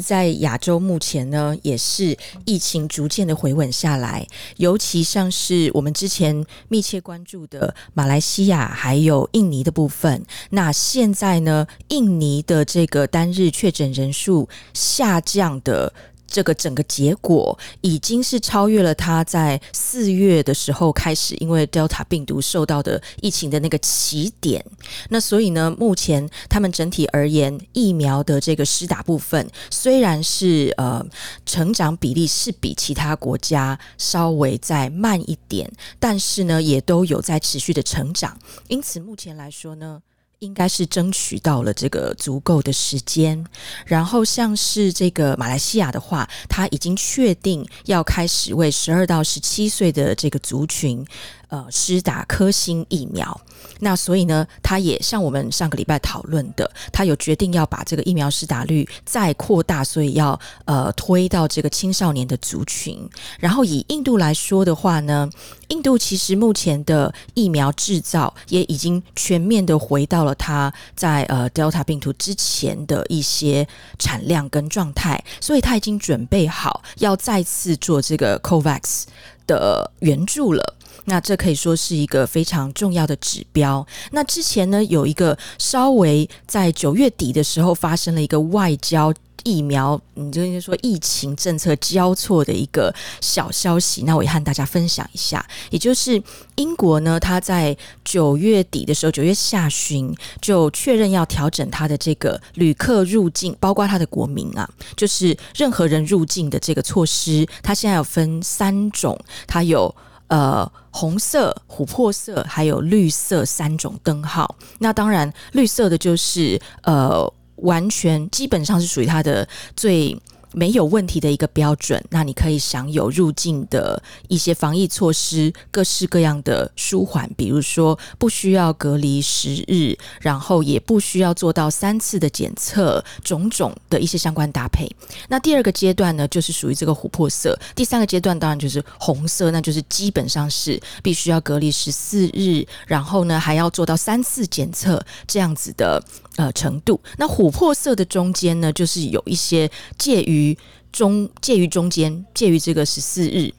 在亚洲目前呢，也是疫情逐渐的回稳下来，尤其像是我们之前密切关注的马来西亚还有印尼的部分，那现在呢，印尼的这个单日确诊人数下降的。这个整个结果已经是超越了他在四月的时候开始，因为 Delta 病毒受到的疫情的那个起点。那所以呢，目前他们整体而言，疫苗的这个施打部分虽然是呃成长比例是比其他国家稍微再慢一点，但是呢，也都有在持续的成长。因此，目前来说呢。应该是争取到了这个足够的时间，然后像是这个马来西亚的话，他已经确定要开始为十二到十七岁的这个族群。呃，施打科兴疫苗，那所以呢，他也像我们上个礼拜讨论的，他有决定要把这个疫苗施打率再扩大，所以要呃推到这个青少年的族群。然后以印度来说的话呢，印度其实目前的疫苗制造也已经全面的回到了它在呃 Delta 病毒之前的一些产量跟状态，所以他已经准备好要再次做这个 COVAX 的援助了。那这可以说是一个非常重要的指标。那之前呢，有一个稍微在九月底的时候发生了一个外交疫苗，你就是说疫情政策交错的一个小消息。那我也和大家分享一下，也就是英国呢，他在九月底的时候，九月下旬就确认要调整他的这个旅客入境，包括他的国民啊，就是任何人入境的这个措施，它现在有分三种，它有。呃，红色、琥珀色还有绿色三种灯号。那当然，绿色的就是呃，完全基本上是属于它的最。没有问题的一个标准，那你可以享有入境的一些防疫措施，各式各样的舒缓，比如说不需要隔离十日，然后也不需要做到三次的检测，种种的一些相关搭配。那第二个阶段呢，就是属于这个琥珀色。第三个阶段当然就是红色，那就是基本上是必须要隔离十四日，然后呢还要做到三次检测这样子的。呃，程度。那琥珀色的中间呢，就是有一些介于中介于中间，介于这个十四日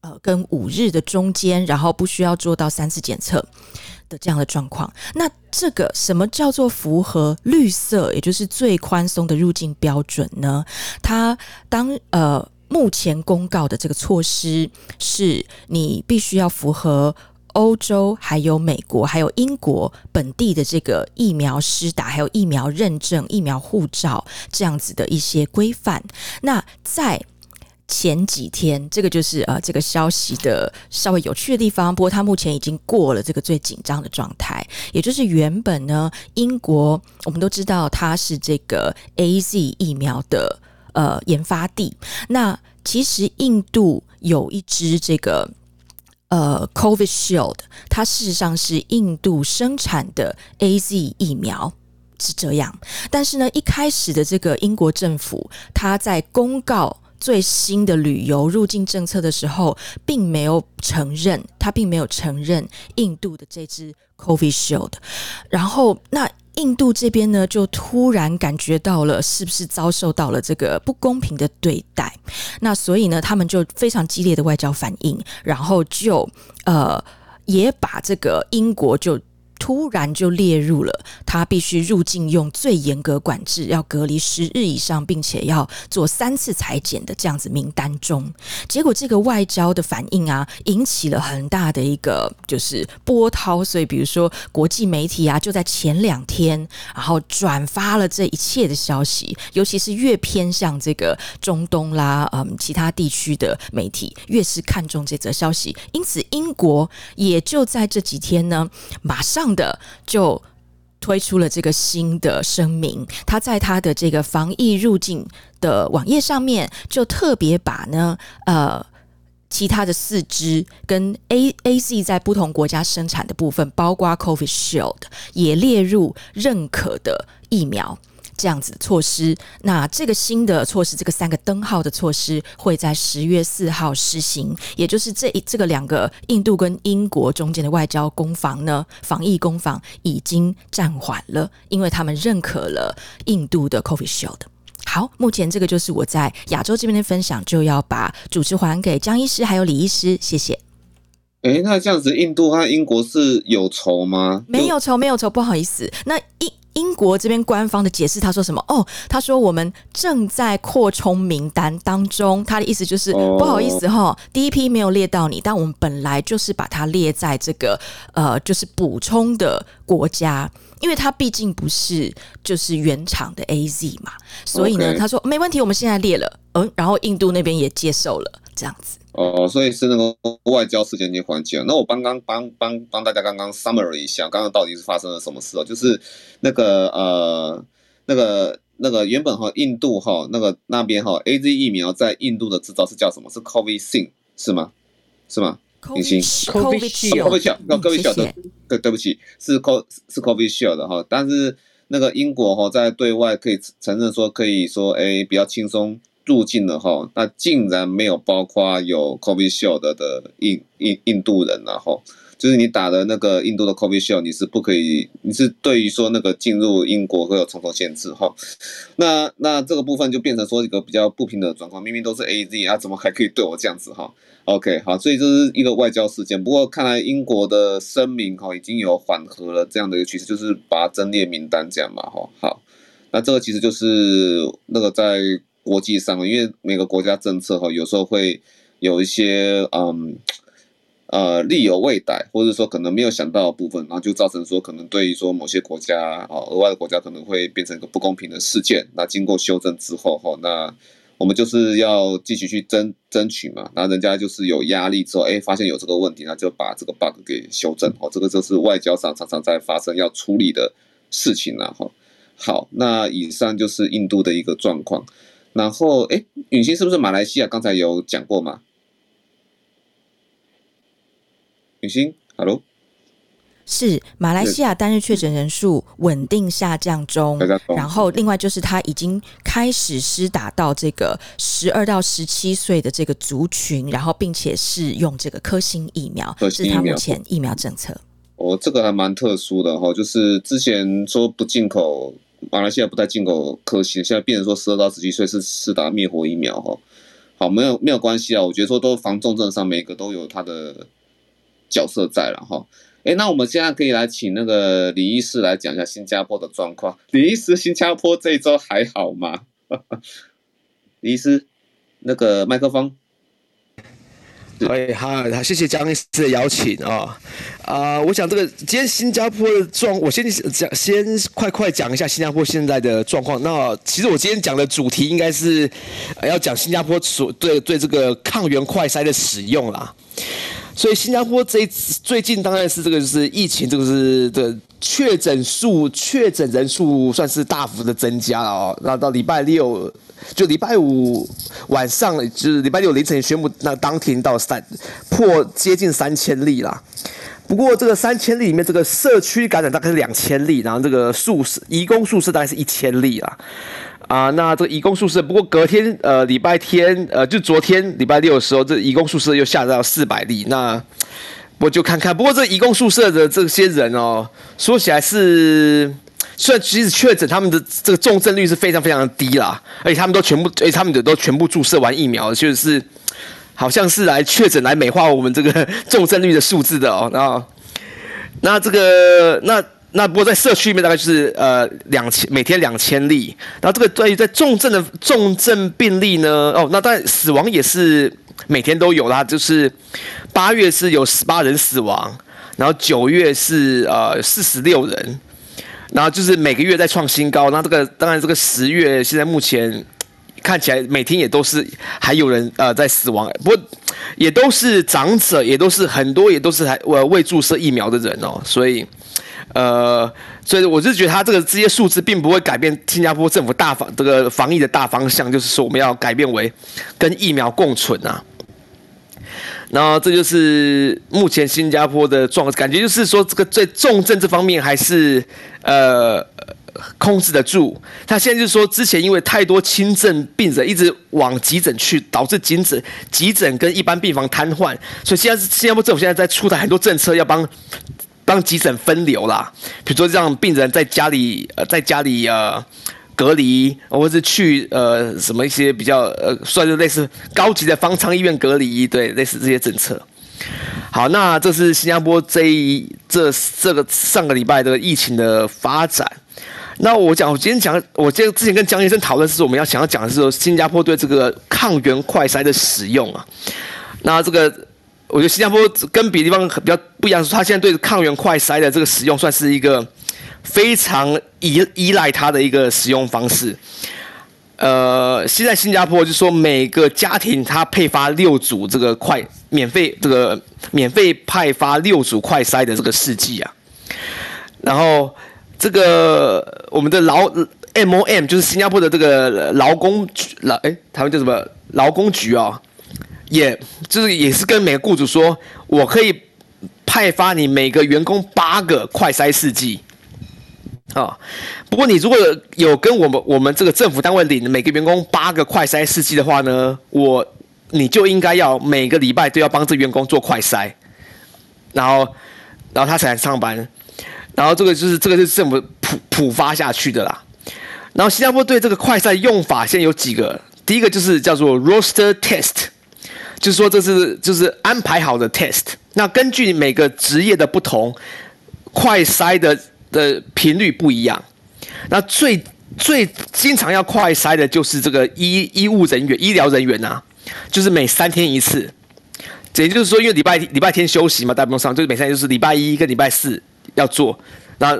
呃跟五日的中间，然后不需要做到三次检测的这样的状况。那这个什么叫做符合绿色，也就是最宽松的入境标准呢？它当呃目前公告的这个措施是，你必须要符合。欧洲还有美国还有英国本地的这个疫苗施打，还有疫苗认证、疫苗护照这样子的一些规范。那在前几天，这个就是呃这个消息的稍微有趣的地方。不过它目前已经过了这个最紧张的状态，也就是原本呢，英国我们都知道它是这个 AZ 疫苗的呃研发地。那其实印度有一支这个。呃，Covid Shield，它事实上是印度生产的 AZ 疫苗，是这样。但是呢，一开始的这个英国政府，它在公告最新的旅游入境政策的时候，并没有承认，它并没有承认印度的这支 Covid Shield。然后那。印度这边呢，就突然感觉到了是不是遭受到了这个不公平的对待？那所以呢，他们就非常激烈的外交反应，然后就呃也把这个英国就。突然就列入了他必须入境用最严格管制，要隔离十日以上，并且要做三次采检的这样子名单中。结果这个外交的反应啊，引起了很大的一个就是波涛。所以比如说国际媒体啊，就在前两天，然后转发了这一切的消息，尤其是越偏向这个中东啦，嗯，其他地区的媒体越是看重这则消息。因此，英国也就在这几天呢，马上。的就推出了这个新的声明，他在他的这个防疫入境的网页上面，就特别把呢呃其他的四支跟 A A C 在不同国家生产的部分，包括 Covid Shield 也列入认可的疫苗。这样子的措施，那这个新的措施，这个三个灯号的措施会在十月四号施行，也就是这一这个两个印度跟英国中间的外交攻防呢，防疫攻防已经暂缓了，因为他们认可了印度的 Covishield。好，目前这个就是我在亚洲这边的分享，就要把主持还给江医师还有李医师，谢谢。诶，那这样子，印度和英国是有仇吗？没有仇，没有仇，不好意思。那英英国这边官方的解释，他说什么？哦，他说我们正在扩充名单当中。他的意思就是、哦、不好意思哈，第一批没有列到你，但我们本来就是把它列在这个呃，就是补充的国家，因为它毕竟不是就是原厂的 AZ 嘛，所以呢他说没问题，我们现在列了，嗯，然后印度那边也接受了，这样子。哦，所以是那个外交事件已经缓解了。那我帮刚帮帮帮大家刚刚 summary 一下，刚刚到底是发生了什么事哦？就是那个呃，那个那个原本哈印度哈那个那边哈 AZ 疫苗在印度的制造是叫什么？是 Covishield 是吗？是吗？明星 Covishield，那 Covishield 对对不起，是 Co 是 Covishield 的哈。但是那个英国哈在对外可以承认说可以说哎比较轻松。入境了哈，那竟然没有包括有 COVID shield 的印印印度人然后，就是你打的那个印度的 COVID shield，你是不可以，你是对于说那个进入英国会有重重限制哈。那那这个部分就变成说一个比较不平等的状况，明明都是 AZ 啊，怎么还可以对我这样子哈？OK 好，所以这是一个外交事件。不过看来英国的声明哈已经有缓和了这样的一个趋势，就是把它增列名单这样嘛哈。好，那这个其实就是那个在。国际上，因为每个国家政策哈，有时候会有一些嗯呃力有未逮，或者说可能没有想到的部分，然后就造成说可能对于说某些国家啊额外的国家可能会变成一个不公平的事件。那经过修正之后哈，那我们就是要继续去争争取嘛。那人家就是有压力之后，哎，发现有这个问题，那就把这个 bug 给修正。哦，这个就是外交上常常在发生要处理的事情了哈。好，那以上就是印度的一个状况。然后，哎，允欣是不是马来西亚？刚才有讲过吗？允欣，Hello，是马来西亚单日确诊人数稳定下降中。然后，另外就是他已经开始施打到这个十二到十七岁的这个族群，然后并且是用这个科兴疫苗，这是他目前疫苗政策。哦，这个还蛮特殊的哈，就是之前说不进口。马来西亚不太进口科兴，现在变成说十二到十七岁是施打灭活疫苗哈。好，没有没有关系啊，我觉得说都防重症上每个都有它的角色在了哈。哎，那我们现在可以来请那个李医师来讲一下新加坡的状况。李医师，新加坡这一周还好吗？李医师，那个麦克风。哎，好，好，谢谢江医师的邀请啊，啊、我想这个今天新加坡的状，我先讲，先快快讲一下新加坡现在的状况。那其实我今天讲的主题应该是要讲新加坡所对对这个抗原快筛的使用啦。所以新加坡这次最近当然是这个就是疫情这个是的确诊数确诊人数算是大幅的增加了哦，那到礼拜六。就礼拜五晚上，就是礼拜六凌晨宣布，那当天到三破接近三千例啦。不过这个三千例里面，这个社区感染大概是两千例，然后这个宿舍移工宿舍大概是一千例啦。啊，那这个移工宿舍，不过隔天呃礼拜天呃就昨天礼拜六的时候，这移工宿舍又下到四百例。那我就看看，不过这移工宿舍的这些人哦，说起来是。虽然其实确诊他们的这个重症率是非常非常的低啦，而且他们都全部，而且他们的都全部注射完疫苗，就是好像是来确诊来美化我们这个重症率的数字的哦。然后，那这个那那不过在社区里面大概就是呃两千每天两千例，然后这个对于在重症的重症病例呢，哦，那当然死亡也是每天都有啦，就是八月是有十八人死亡，然后九月是呃四十六人。然后就是每个月在创新高，那这个当然这个十月现在目前看起来每天也都是还有人呃在死亡，不过也都是长者，也都是很多也都是还呃未注射疫苗的人哦，所以呃所以我就觉得他这个这些数字并不会改变新加坡政府大防这个防疫的大方向，就是说我们要改变为跟疫苗共存啊。然后这就是目前新加坡的状况，感觉就是说这个最重症这方面还是呃控制得住。他现在就是说，之前因为太多轻症病人一直往急诊去，导致急诊急诊跟一般病房瘫痪，所以现在新加坡政府现在在出台很多政策，要帮帮急诊分流啦。比如说让病人在家里呃在家里呃。隔离，或者是去呃什么一些比较呃算是类似高级的方舱医院隔离，对，类似这些政策。好，那这是新加坡这一这这个上个礼拜的疫情的发展。那我讲，我今天讲，我今天之前跟江先生讨论是，我们要想要讲的是说，新加坡对这个抗原快筛的使用啊。那这个，我觉得新加坡跟别的地方比较不一样，是它现在对抗原快筛的这个使用，算是一个非常依依赖它的一个使用方式。呃，现在新加坡就说，每个家庭它配发六组这个快免费这个免费派发六组快筛的这个试剂啊，然后。这个我们的劳 MOM 就是新加坡的这个劳工局劳哎，他们叫什么劳工局啊、哦？也就是也是跟每个雇主说，我可以派发你每个员工八个快筛试剂啊。不过你如果有跟我们我们这个政府单位领每个员工八个快筛试剂的话呢，我你就应该要每个礼拜都要帮这员工做快筛，然后然后他才来上班。然后这个就是这个是政府普普发下去的啦。然后新加坡对这个快筛用法现在有几个，第一个就是叫做 roster test，就是说这是就是安排好的 test。那根据每个职业的不同，快筛的的频率不一样。那最最经常要快筛的就是这个医医务人员、医疗人员、啊，就是每三天一次。也就是说，因为礼拜礼拜天休息嘛，大部分上就是每三天就是礼拜一跟礼拜四。要做，那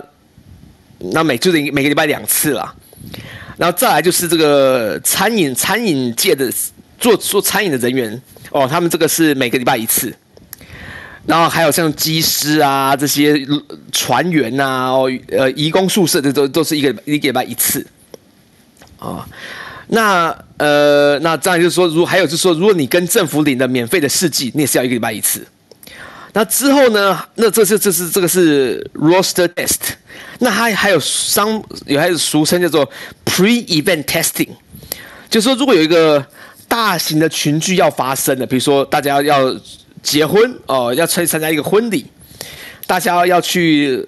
那每就是每个礼拜两次啦，然后再来就是这个餐饮餐饮界的做做餐饮的人员哦，他们这个是每个礼拜一次，然后还有像机师啊这些船员呐哦呃移工宿舍的都都是一个一个礼拜一次，啊、哦，那呃那这样就是说，如还有就是说，如果你跟政府领的免费的试剂，你也是要一个礼拜一次。那之后呢？那这是这是这个是 roster test，那还还有商有还有俗称叫做 pre-event testing，就是说如果有一个大型的群聚要发生的，比如说大家要结婚哦，要参参加一个婚礼，大家要去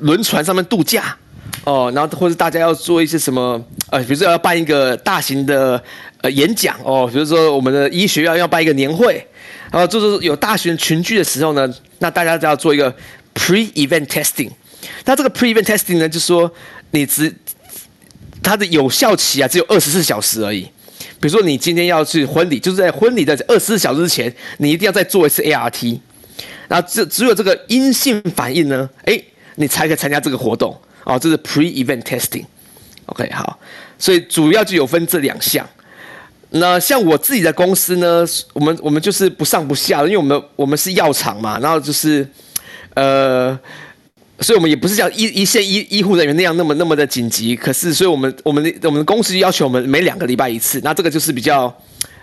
轮船上面度假哦，然后或者大家要做一些什么呃，比如说要办一个大型的呃演讲哦，比如说我们的医学院要办一个年会。然后就是有大型群聚的时候呢，那大家就要做一个 pre-event testing。那这个 pre-event testing 呢，就是说你只它的有效期啊，只有二十四小时而已。比如说你今天要去婚礼，就是在婚礼的二十四小时之前，你一定要再做一次 ART。然后只只有这个阴性反应呢，哎，你才可以参加这个活动。哦，这是 pre-event testing。OK，好，所以主要就有分这两项。那像我自己的公司呢，我们我们就是不上不下，因为我们我们是药厂嘛，然后就是，呃，所以我们也不是像一一线医医护人员那样那么那么的紧急，可是所以我们我们的我们的公司要求我们每两个礼拜一次，那这个就是比较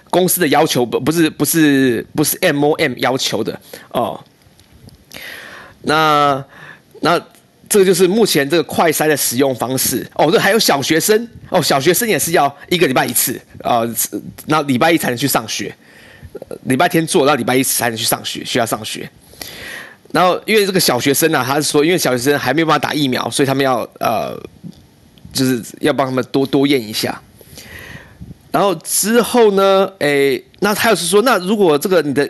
公司的要求，不不是不是不是 MOM 要求的哦。那那。这个就是目前这个快筛的使用方式哦。这还有小学生哦，小学生也是要一个礼拜一次啊，那、礼拜一才能去上学，礼拜天做到礼拜一才能去上学，需要上学。然后因为这个小学生、啊，他是说，因为小学生还没有办法打疫苗，所以他们要呃，就是要帮他们多多验一下。然后之后呢，诶，那他又是说，那如果这个你的。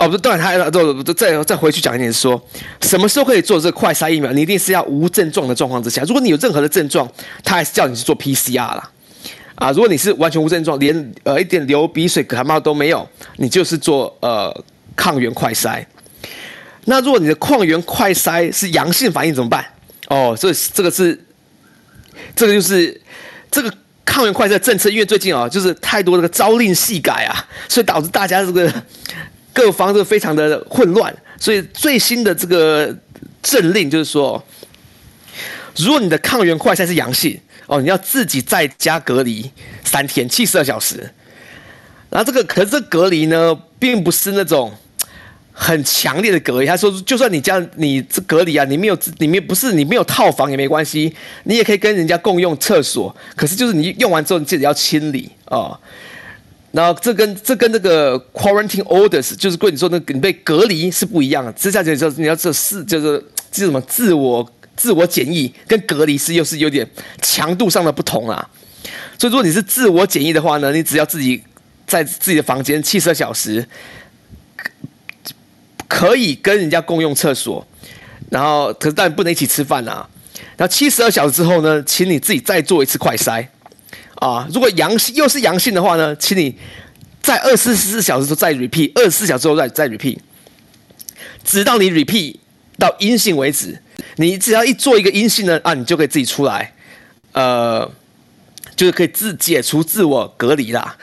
哦，不，当然，他都再再回去讲一点，说什么时候可以做这个快筛疫苗？你一定是要无症状的状况之下。如果你有任何的症状，他还是叫你去做 PCR 啦。啊，如果你是完全无症状，连呃一点流鼻水、感冒都没有，你就是做呃抗原快筛。那如果你的抗原快筛是阳性反应怎么办？哦，这这个是这个就是这个抗原快筛政策，因为最近啊，就是太多这个朝令夕改啊，所以导致大家这个。各方都非常的混乱，所以最新的这个政令就是说，如果你的抗原快筛是阳性哦，你要自己在家隔离三天七十二小时。然后这个可是这隔离呢，并不是那种很强烈的隔离。他说，就算你这样你这隔离啊，你没有你没不是你没有套房也没关系，你也可以跟人家共用厕所。可是就是你用完之后，你自己要清理哦。然后这跟这跟那个 quarantine orders 就是跟你说那个你被隔离是不一样的。接下来就是你要这四就是这什么自我自我检疫跟隔离是又是有点强度上的不同啊。所以如果你是自我检疫的话呢，你只要自己在自己的房间七十二小时，可以跟人家共用厕所，然后可是但不能一起吃饭啊。然后七十二小时之后呢，请你自己再做一次快筛啊。如果阳性又是阳性的话呢，请你在二十四小时之后再 repeat，二十四小时之后再再 repeat，直到你 repeat 到阴性为止。你只要一做一个阴性呢，啊，你就可以自己出来，呃。就是可以自解除自我隔离啦。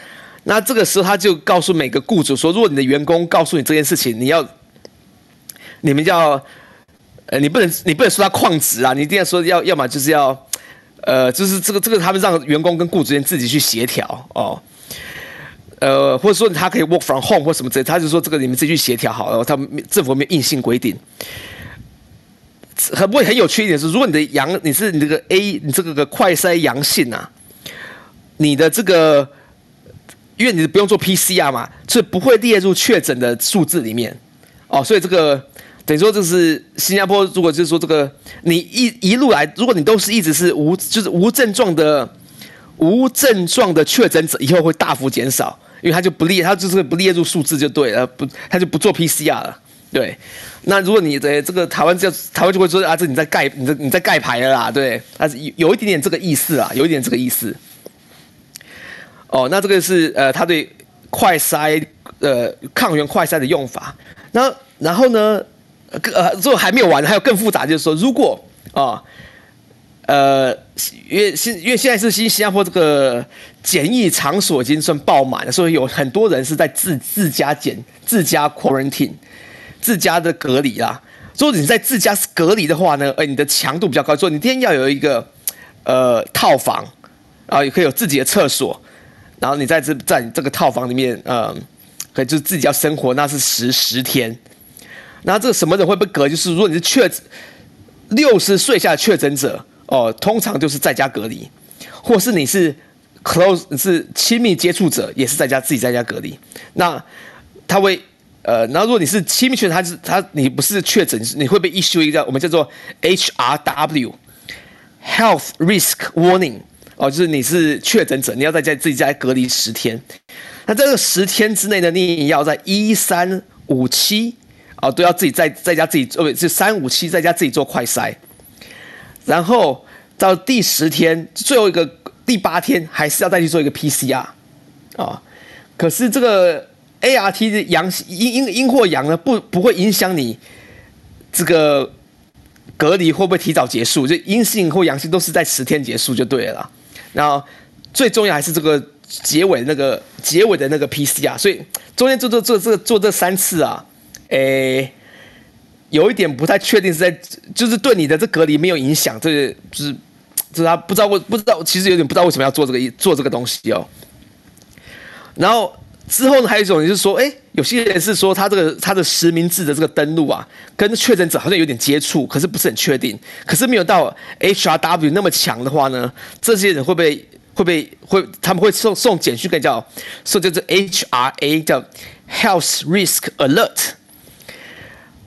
那这个时候他就告诉每个雇主说：如果你的员工告诉你这件事情，你要，你们要，呃，你不能，你不能说他旷职啊，你一定要说要，要么就是要，呃，就是这个这个他们让员工跟雇主间自己去协调哦，呃，或者说他可以 work from home 或什么之类，他就说这个你们自己去协调好了，他们政府没有硬性规定。很不会很有趣一点是，如果你的阳你是你这个 A 你这个个快筛阳性啊。你的这个，因为你不用做 PCR 嘛，所以不会列入确诊的数字里面，哦，所以这个等于说就是新加坡，如果就是说这个你一一路来，如果你都是一直是无就是无症状的无症状的确诊者，以后会大幅减少，因为他就不列，他就是不列入数字就对了，不他就不做 PCR 了，对。那如果你的这个台湾叫台湾就会说啊，这你在盖你在你在盖牌了啦，对，但是有有一点点这个意思啊，有一点这个意思。哦，那这个是呃，他对快筛呃抗原快筛的用法。那然后呢，呃，这还没有完，还有更复杂，就是说，如果啊、呃，因为现因为现在是新新加坡这个检疫场所已经算爆满了，所以有很多人是在自自家检、自家 quarantine、自家的隔离啦。如果你在自家隔离的话呢，呃，你的强度比较高，所以你一定要有一个呃套房啊，也可以有自己的厕所。然后你在这在这个套房里面，嗯，可以就自己要生活，那是十十天。那这个什么人会被隔？就是如果你是确诊六十岁下的确诊者哦，通常就是在家隔离，或是你是 close 是亲密接触者，也是在家自己在家隔离。那他会呃，然后如果你是亲密确诊，他是他你不是确诊，你会被 issue 一个我们叫做 HRW Health Risk Warning。哦，就是你是确诊者，你要在家自己在家隔离十天。那这个十天之内呢，你要在一三五七哦，都要自己在在家自己做，是三五七在家自己做快筛。然后到第十天，最后一个第八天，还是要再去做一个 PCR 啊、可是这个 ART 的阳阴阴阴或阳呢，不不会影响你这个隔离会不会提早结束？就阴性或阳性都是在十天结束就对了。然后最重要还是这个结尾那个结尾的那个 PCR，所以中间做做做这个做这三次啊，诶，有一点不太确定是在就是对你的这隔离没有影响，这个就是就是他不知道为不知道其实有点不知道为什么要做这个做这个东西哦。然后之后呢，还有一种就是说，诶，有些人是说他这个他的实名制的这个登录啊，跟确诊者好像有点接触，可是不是很确定，可是没有到 HRW 那么强的话呢，这些人会不会会不会会他们会送送简讯给叫送叫做 HRA 叫 Health Risk Alert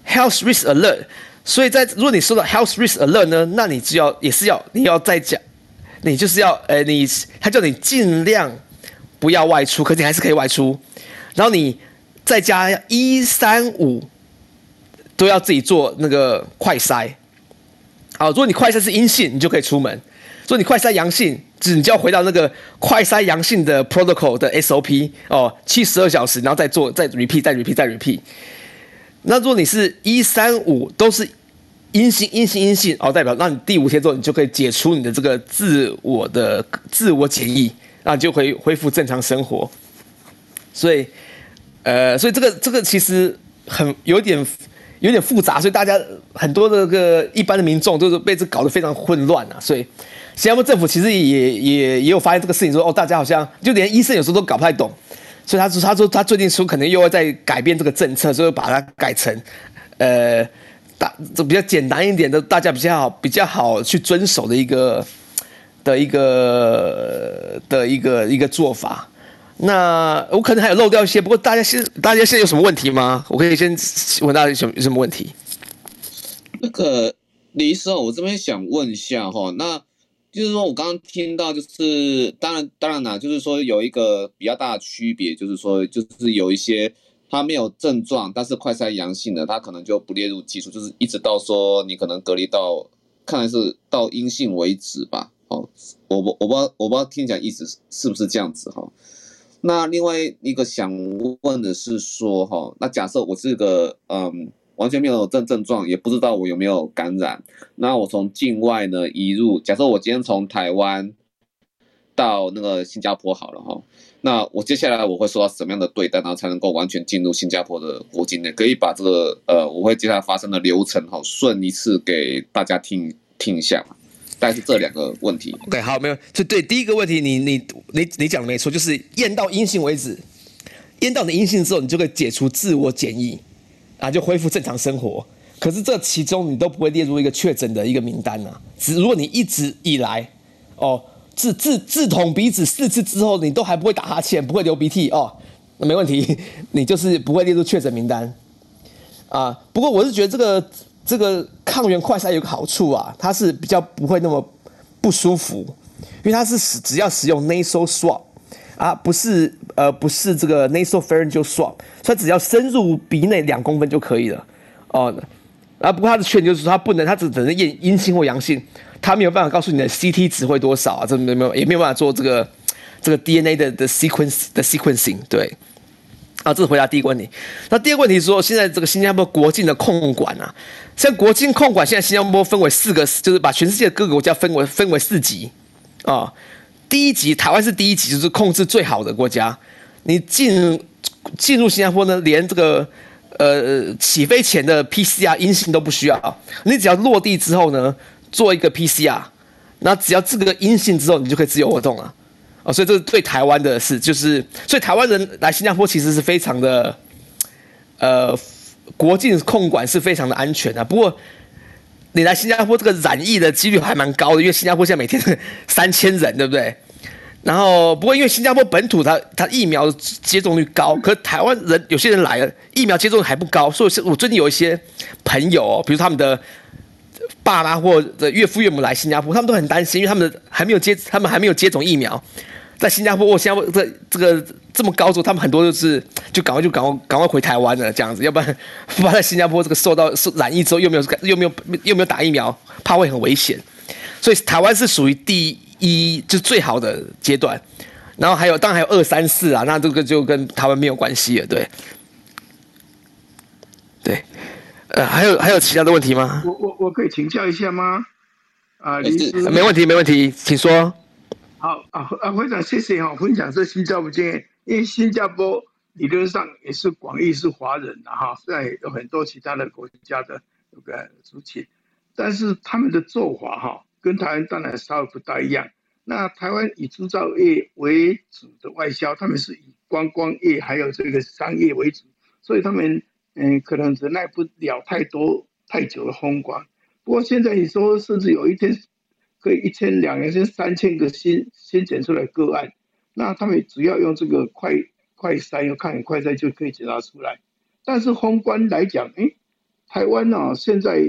Health Risk Alert，所以在如果你收到 Health Risk Alert 呢，那你就要也是要你要再讲，你就是要呃你他叫你尽量不要外出，可是你还是可以外出，然后你。再加一三五都要自己做那个快筛，好，如果你快筛是阴性，你就可以出门；如果你快筛阳性，只你就要回到那个快筛阳性的 protocol 的 SOP 哦，七十二小时，然后再做再 repeat 再 repeat 再 repeat。那如果你是一三五都是阴性阴性阴性哦，代表那你第五天之后你就可以解除你的这个自我的自我检疫，那你就可以恢复正常生活。所以。呃，所以这个这个其实很有点有点复杂，所以大家很多这个一般的民众都是被这搞得非常混乱啊。所以新加坡政府其实也也也有发现这个事情，说哦，大家好像就连医生有时候都搞不太懂，所以他说他说他最近说可能又要再改变这个政策，所以把它改成呃大这比较简单一点的，大家比较好比较好去遵守的一个的一个的一个一个做法。那我可能还有漏掉一些，不过大家现大家现在有什么问题吗？我可以先问大家有什么有什么问题？那个李医生，我这边想问一下哈，那就是说我刚刚听到，就是当然当然啦，就是说有一个比较大的区别，就是说就是有一些他没有症状，但是快筛阳性的，他可能就不列入技术，就是一直到说你可能隔离到看来是到阴性为止吧。哦，我我我不知道我不知道听起来意思是不是这样子哈？那另外一个想问的是说哈，那假设我是个嗯。完全没有症症状，也不知道我有没有感染。那我从境外呢移入，假设我今天从台湾到那个新加坡好了哈，那我接下来我会受到什么样的对待，然后才能够完全进入新加坡的国境内？可以把这个呃，我会接下来发生的流程哈，顺一次给大家听听一下。但是这两个问题。OK，好，没有，就对第一个问题你，你你你你讲的没错，就是验到阴性为止，验到你阴性之后，你就可以解除自我检疫。啊，就恢复正常生活。可是这其中你都不会列入一个确诊的一个名单啊。只如果你一直以来，哦，自自自捅鼻子四次之后，你都还不会打哈欠，不会流鼻涕哦，那没问题，你就是不会列入确诊名单。啊，不过我是觉得这个这个抗原快筛有个好处啊，它是比较不会那么不舒服，因为它是使只要使用 nasal swab。啊，不是，呃，不是这个 nasopharyngeal swab，所以只要深入鼻内两公分就可以了，哦，啊，不过他的缺点就是说他不能，他只只能验阴性或阳性，他没有办法告诉你的 CT 值会多少啊，这没有也没有办法做这个这个 DNA 的的 sequence 的 sequencing，对，啊，这是回答第一个问题。那第二个问题说，现在这个新加坡国境的控管啊，像国境控管，现在新加坡分为四个，就是把全世界各个国家分为分为四级，啊、第一级，台湾是第一级，就是控制最好的国家。你进进入新加坡呢，连这个呃起飞前的 PCR 阴性都不需要，你只要落地之后呢，做一个 PCR，那只要这个阴性之后，你就可以自由活动了。哦，所以这是对台湾的事，就是所以台湾人来新加坡其实是非常的，呃，国境控管是非常的安全的。不过。你来新加坡这个染疫的几率还蛮高的，因为新加坡现在每天 三千人，对不对？然后不过因为新加坡本土它它疫苗接种率高，可台湾人有些人来了，疫苗接种率还不高，所以是我最近有一些朋友哦，比如他们的爸妈或者岳父岳母来新加坡，他们都很担心，因为他们还没有接，他们还没有接种疫苗。在新加坡，我新加坡这这个这么高，之后他们很多就是就赶快就赶快赶快回台湾了这样子，要不然 不然在新加坡这个受到受染疫之后又没有又没有又没有打疫苗，怕会很危险。所以台湾是属于第一就最好的阶段，然后还有当然还有二三四啊，那这个就跟台湾没有关系了，对。对，呃，还有还有其他的问题吗？我我我可以请教一下吗？啊，李医师，没问题没问题，请说。好啊啊，非常谢谢哈，分享这新加坡经验，因为新加坡理论上也是广义是华人的哈，虽然有很多其他的国家的这个族群，但是他们的做法哈，跟台湾当然稍微不大一样。那台湾以制造业为主的外销，他们是以观光业还有这个商业为主，所以他们嗯可能忍耐不了太多太久的风光。不过现在你说，甚至有一天。可以一千、两千、三千个新新检出来个案，那他们只要用这个快快筛，用抗原快筛就可以检查出来。但是宏观来讲，哎，台湾呢、啊、现在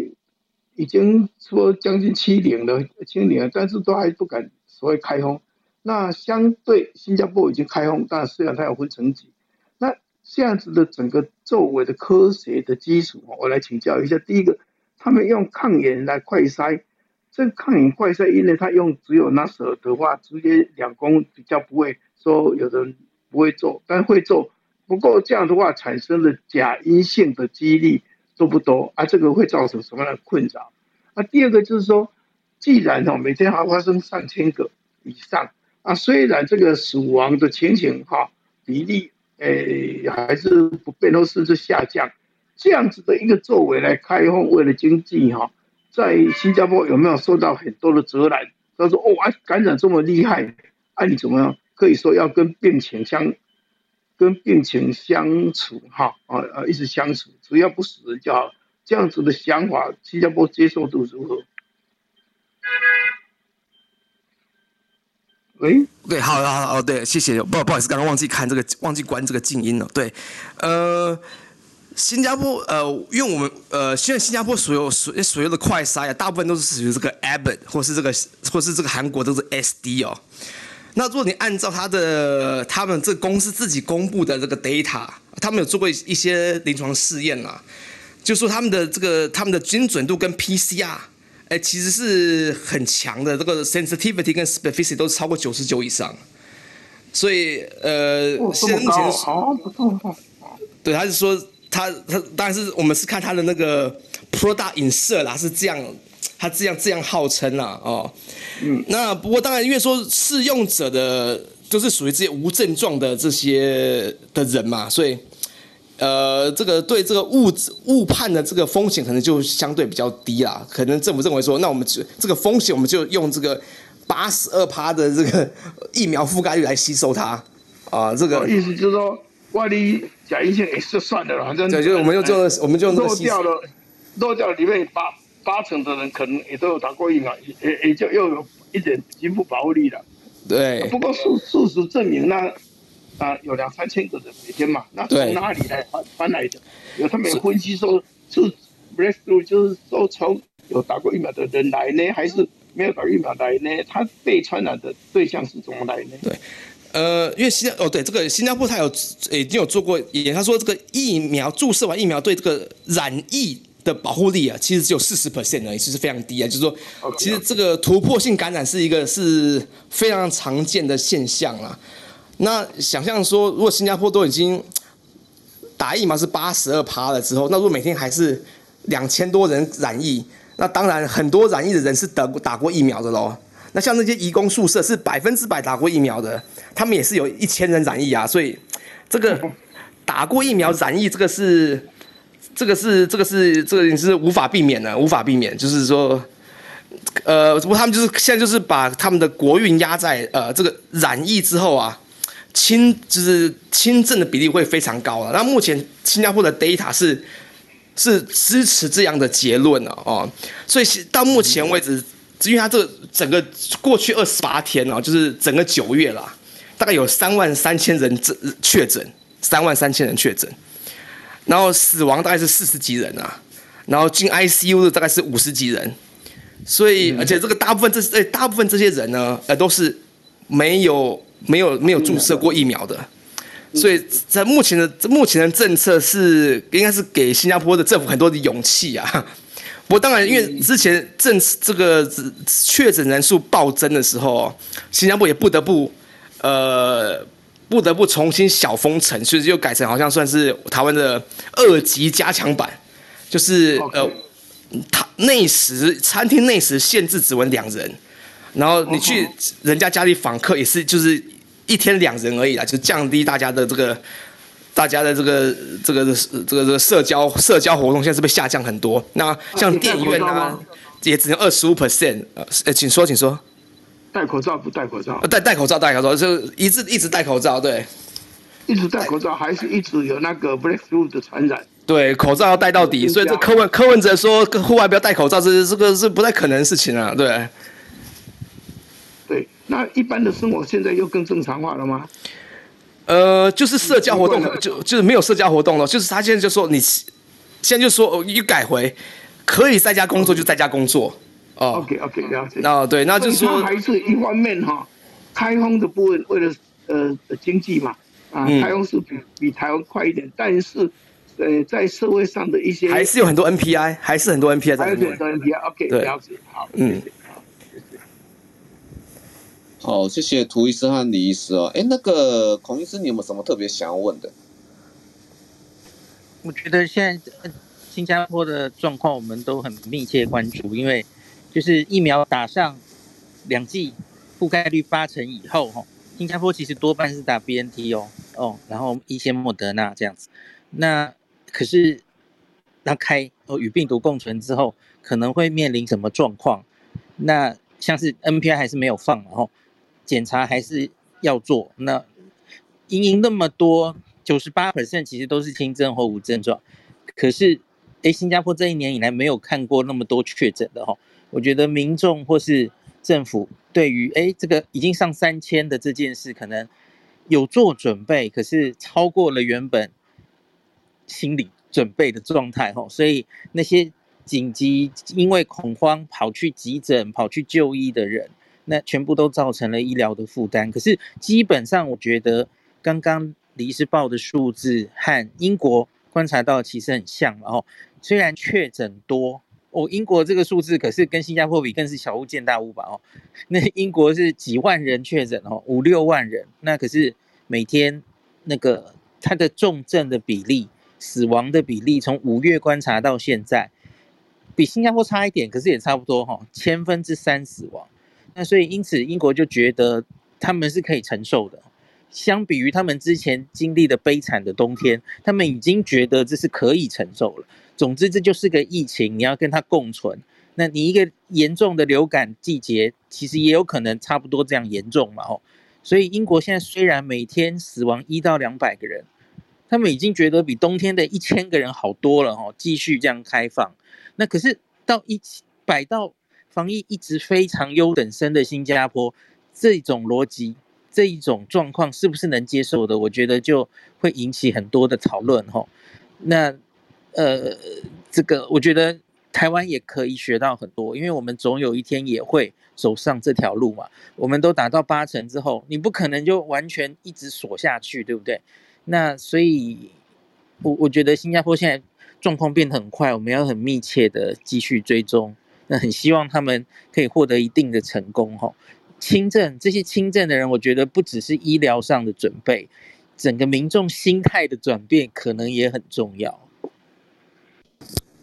已经说将近七零了，七零了，但是都还不敢所谓开封。那相对新加坡已经开封，但虽然它有分层级，那这样子的整个作为的科学的基础，我来请教一下。第一个，他们用抗原来快筛。这个抗原快筛，因为它用只有那时候的话，直接两公比较不会说有人不会做，但会做。不过这样的话，产生的假阴性的几率都不多，啊，这个会造成什么样的困扰？那第二个就是说，既然哈每天还发生上千个以上，啊，虽然这个死亡的情形哈比例诶还是不变，都甚至下降，这样子的一个作为来开放，为了经济哈。在新加坡有没有受到很多的责难？他说：“哦，啊，感染这么厉害，啊，你怎么样？可以说要跟病情相，跟病情相处，哈，啊啊，一直相处，只要不死就好。这样子的想法，新加坡接受度如何？”喂，对，好，好，好，对，谢谢，不，不好意思，刚刚忘记看这个，忘记关这个静音了。对，呃。新加坡呃，因为我们呃，现在新加坡所有所所有的快筛啊，大部分都是属于这个 Abbott 或是这个或是这个韩国都是 SD 哦。那如果你按照他的他们这个公司自己公布的这个 data，他们有做过一些临床试验啦，就说他们的这个他们的精准度跟 PCR，哎，其实是很强的，这个 sensitivity 跟 specificity 都是超过九十九以上。所以呃，现在目前好不错。对，他是说他他当然是我们是看他的那个 product 影射啦，是这样。他这样这样号称啦，哦，嗯，那不过当然，因为说试用者的都、就是属于这些无症状的这些的人嘛，所以，呃，这个对这个误误判的这个风险可能就相对比较低啦。可能政府认为说，那我们这这个风险，我们就用这个八十二趴的这个 疫苗覆盖率来吸收它啊，这个意思就是说，万一假阴性也是算了，反正对，就是我们用这个，我们就漏掉了，漏掉里面八。八成的人可能也都有打过疫苗，也也就又有一点皮肤保护力了。对。不过事事实证明，那啊有两三千个人每天嘛，那从哪里来搬搬来的？有他们分析说，是 breakthrough，就是说从有打过疫苗的人来呢，还是没有打疫苗来呢？他被传染的对象是怎么来呢？对，呃，因为新加哦对，这个新加坡他有已经有做过研，他说这个疫苗注射完疫苗对这个染疫。的保护力啊，其实只有四十 percent 而已，其实非常低啊。就是说，其实这个突破性感染是一个是非常常见的现象啦。那想象说，如果新加坡都已经 打疫苗是八十二趴了之后，那如果每天还是两千多人染疫，那当然很多染疫的人是得打过疫苗的喽。那像那些移工宿舍是百分之百打过疫苗的，他们也是有一千人染疫啊。所以这个 打过疫苗染疫，这个是。这个是这个是这个也是无法避免的，无法避免。就是说，呃，不过他们就是现在就是把他们的国运压在呃这个染疫之后啊，轻就是轻症的比例会非常高了。那目前新加坡的 data 是是支持这样的结论的哦，所以到目前为止，因为它这个整个过去二十八天哦，就是整个九月啦，大概有三万三千人确诊，三万三千人确诊。然后死亡大概是四十几人啊，然后进 ICU 的大概是五十几人，所以而且这个大部分这呃大部分这些人呢，呃都是没有没有没有注射过疫苗的，所以在目前的目前的政策是应该是给新加坡的政府很多的勇气啊。不过当然，因为之前政这个确诊人数暴增的时候，新加坡也不得不呃。不得不重新小封城，所以就改成好像算是台湾的二级加强版，就是.呃，他内食餐厅内食限制只能两人，然后你去人家家里访客也是就是一天两人而已啦，就降低大家的这个大家的这个这个这个这个社交社交活动，现在是不是下降很多？那像电影院啊，也只能二十五 percent。呃，请说，请说。戴口罩不戴口罩？戴戴口罩，戴口罩，就一直一直戴口罩，对。一直戴口罩，还是一直有那个 breakthrough 的传染？对，口罩要戴到底。所以这柯文柯文哲说，户外不要戴口罩，这是这个是不太可能的事情啊，对。对，那一般的生活现在又更正常化了吗？呃，就是社交活动，就就是没有社交活动了，就是他现在就说你，现在就说一改回可以在家工作就在家工作。哦，OK OK，了解。那对，那就是说还是一方面哈，开封的部分为了呃经济嘛，啊，开封是比比台湾快一点，但是呃在社会上的一些还是有很多 NPI，还是很多 NPI 在里面。还是很多 NPI，OK，了解。好，嗯，好，谢谢涂医师和李医师哦。哎，那个孔医师，你有没有什么特别想要问的？我觉得现在新加坡的状况我们都很密切关注，因为。就是疫苗打上两剂，覆盖率八成以后，哈，新加坡其实多半是打 BNT 哦，哦，然后一些莫德纳这样子。那可是那开哦与病毒共存之后，可能会面临什么状况？那像是 NPI 还是没有放，然后检查还是要做。那盈盈那么多九十八 percent 其实都是轻症或无症状，可是诶，新加坡这一年以来没有看过那么多确诊的哈。我觉得民众或是政府对于哎这个已经上三千的这件事，可能有做准备，可是超过了原本心理准备的状态哦，所以那些紧急因为恐慌跑去急诊、跑去就医的人，那全部都造成了医疗的负担。可是基本上，我觉得刚刚李医师报的数字和英国观察到其实很像，然后虽然确诊多。哦，英国这个数字可是跟新加坡比更是小巫见大巫吧？哦，那英国是几万人确诊哦，五六万人，那可是每天那个它的重症的比例、死亡的比例，从五月观察到现在，比新加坡差一点，可是也差不多哈，千分之三死亡。那所以因此英国就觉得他们是可以承受的，相比于他们之前经历的悲惨的冬天，他们已经觉得这是可以承受了。总之，这就是个疫情，你要跟它共存。那你一个严重的流感季节，其实也有可能差不多这样严重嘛，吼。所以英国现在虽然每天死亡一到两百个人，他们已经觉得比冬天的一千个人好多了，吼。继续这样开放，那可是到一摆到防疫一直非常优等生的新加坡，这种逻辑，这一种状况是不是能接受的？我觉得就会引起很多的讨论，吼。那。呃，这个我觉得台湾也可以学到很多，因为我们总有一天也会走上这条路嘛。我们都达到八成之后，你不可能就完全一直锁下去，对不对？那所以，我我觉得新加坡现在状况变得很快，我们要很密切的继续追踪。那很希望他们可以获得一定的成功哈。轻症这些轻症的人，我觉得不只是医疗上的准备，整个民众心态的转变可能也很重要。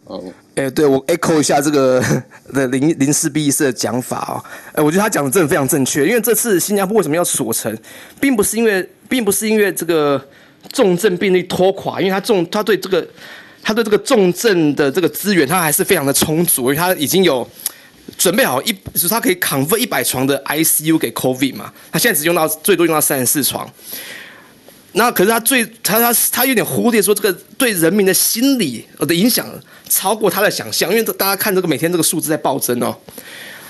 哦，哎，对，我 echo 一下这个 的林林氏璧医师的讲法哦，哎，我觉得他讲的真的非常正确，因为这次新加坡为什么要锁城，并不是因为，并不是因为这个重症病例拖垮，因为他重，他对这个，他对这个重症的这个资源，他还是非常的充足，因为他已经有准备好一，就是他可以 cover 一百床的 ICU 给 COVID 嘛，他现在只用到最多用到三十四床。那可是他最他他他有点忽略说，这个对人民的心理的影响超过他的想象，因为大家看这个每天这个数字在暴增哦，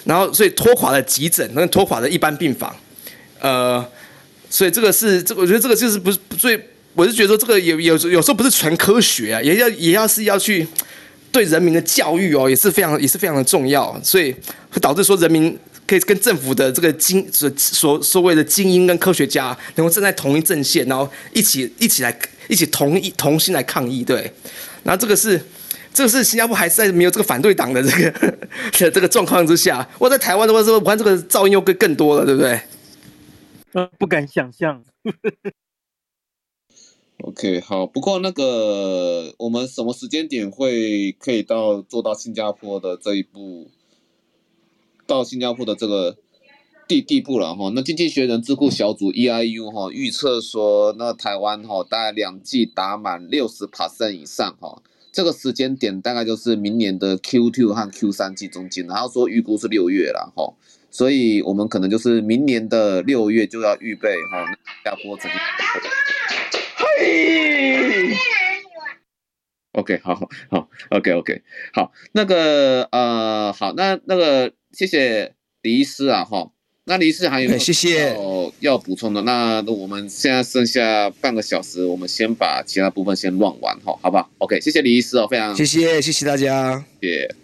然后所以拖垮了急诊，那拖垮了一般病房，呃，所以这个是这个我觉得这个就是不是最，我是觉得说这个有有有时候不是纯科学啊，也要也要是要去对人民的教育哦，也是非常也是非常的重要，所以会导致说人民。可以跟政府的这个精所所所谓的精英跟科学家能够站在同一阵线，然后一起一起来一起同一同心来抗议，对。然后这个是这个是新加坡还是在没有这个反对党的这个 的这个状况之下，我在台湾的话，说我看这个噪音又更更多了，对不对？呃，不敢想象。OK，好。不过那个我们什么时间点会可以到做到新加坡的这一步？到新加坡的这个地地步了哈，那经济学人智库小组 EIU 哈预测说，那台湾哈大概两季打满六十 percent 以上哈，这个时间点大概就是明年的 Q2 和 Q3 季中间，然后说预估是六月了哈，所以我们可能就是明年的六月就要预备哈，新加坡曾经。嘿。OK，好好好，OK OK，好，那个呃，好，那那个。谢谢李医师啊，哈，那李医师还有没有谢谢要补充的？那我们现在剩下半个小时，我们先把其他部分先乱完哈，好不好？OK，谢谢李医师哦，非常谢谢谢谢大家，谢谢。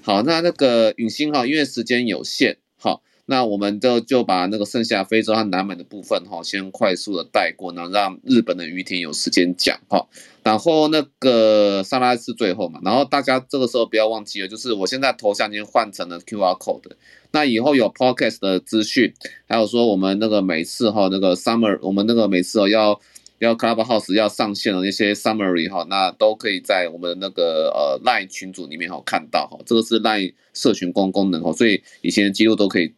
好，那那个允欣哈，因为时间有限，好，那我们就就把那个剩下非洲和南美的部分哈，先快速的带过，然后让日本的于婷有时间讲哈。然后那个上拉是最后嘛，然后大家这个时候不要忘记了，就是我现在头像已经换成了 QR code，那以后有 podcast 的资讯，还有说我们那个每次哈那个 summer，我们那个每次哦要要 Clubhouse 要上线的那些 summary 哈，那都可以在我们那个呃 Line 群组里面哈看到哈，这个是 Line 社群功功能哈，所以以前的记录都可以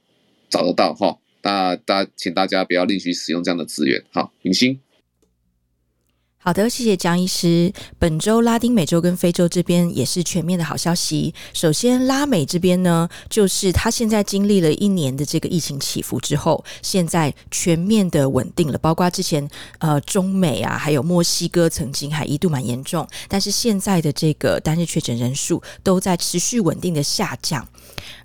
找得到哈，那大家请大家不要吝啬使用这样的资源，好，明星。好的，谢谢江医师。本周拉丁美洲跟非洲这边也是全面的好消息。首先，拉美这边呢，就是他现在经历了一年的这个疫情起伏之后，现在全面的稳定了。包括之前呃中美啊，还有墨西哥曾经还一度蛮严重，但是现在的这个单日确诊人数都在持续稳定的下降。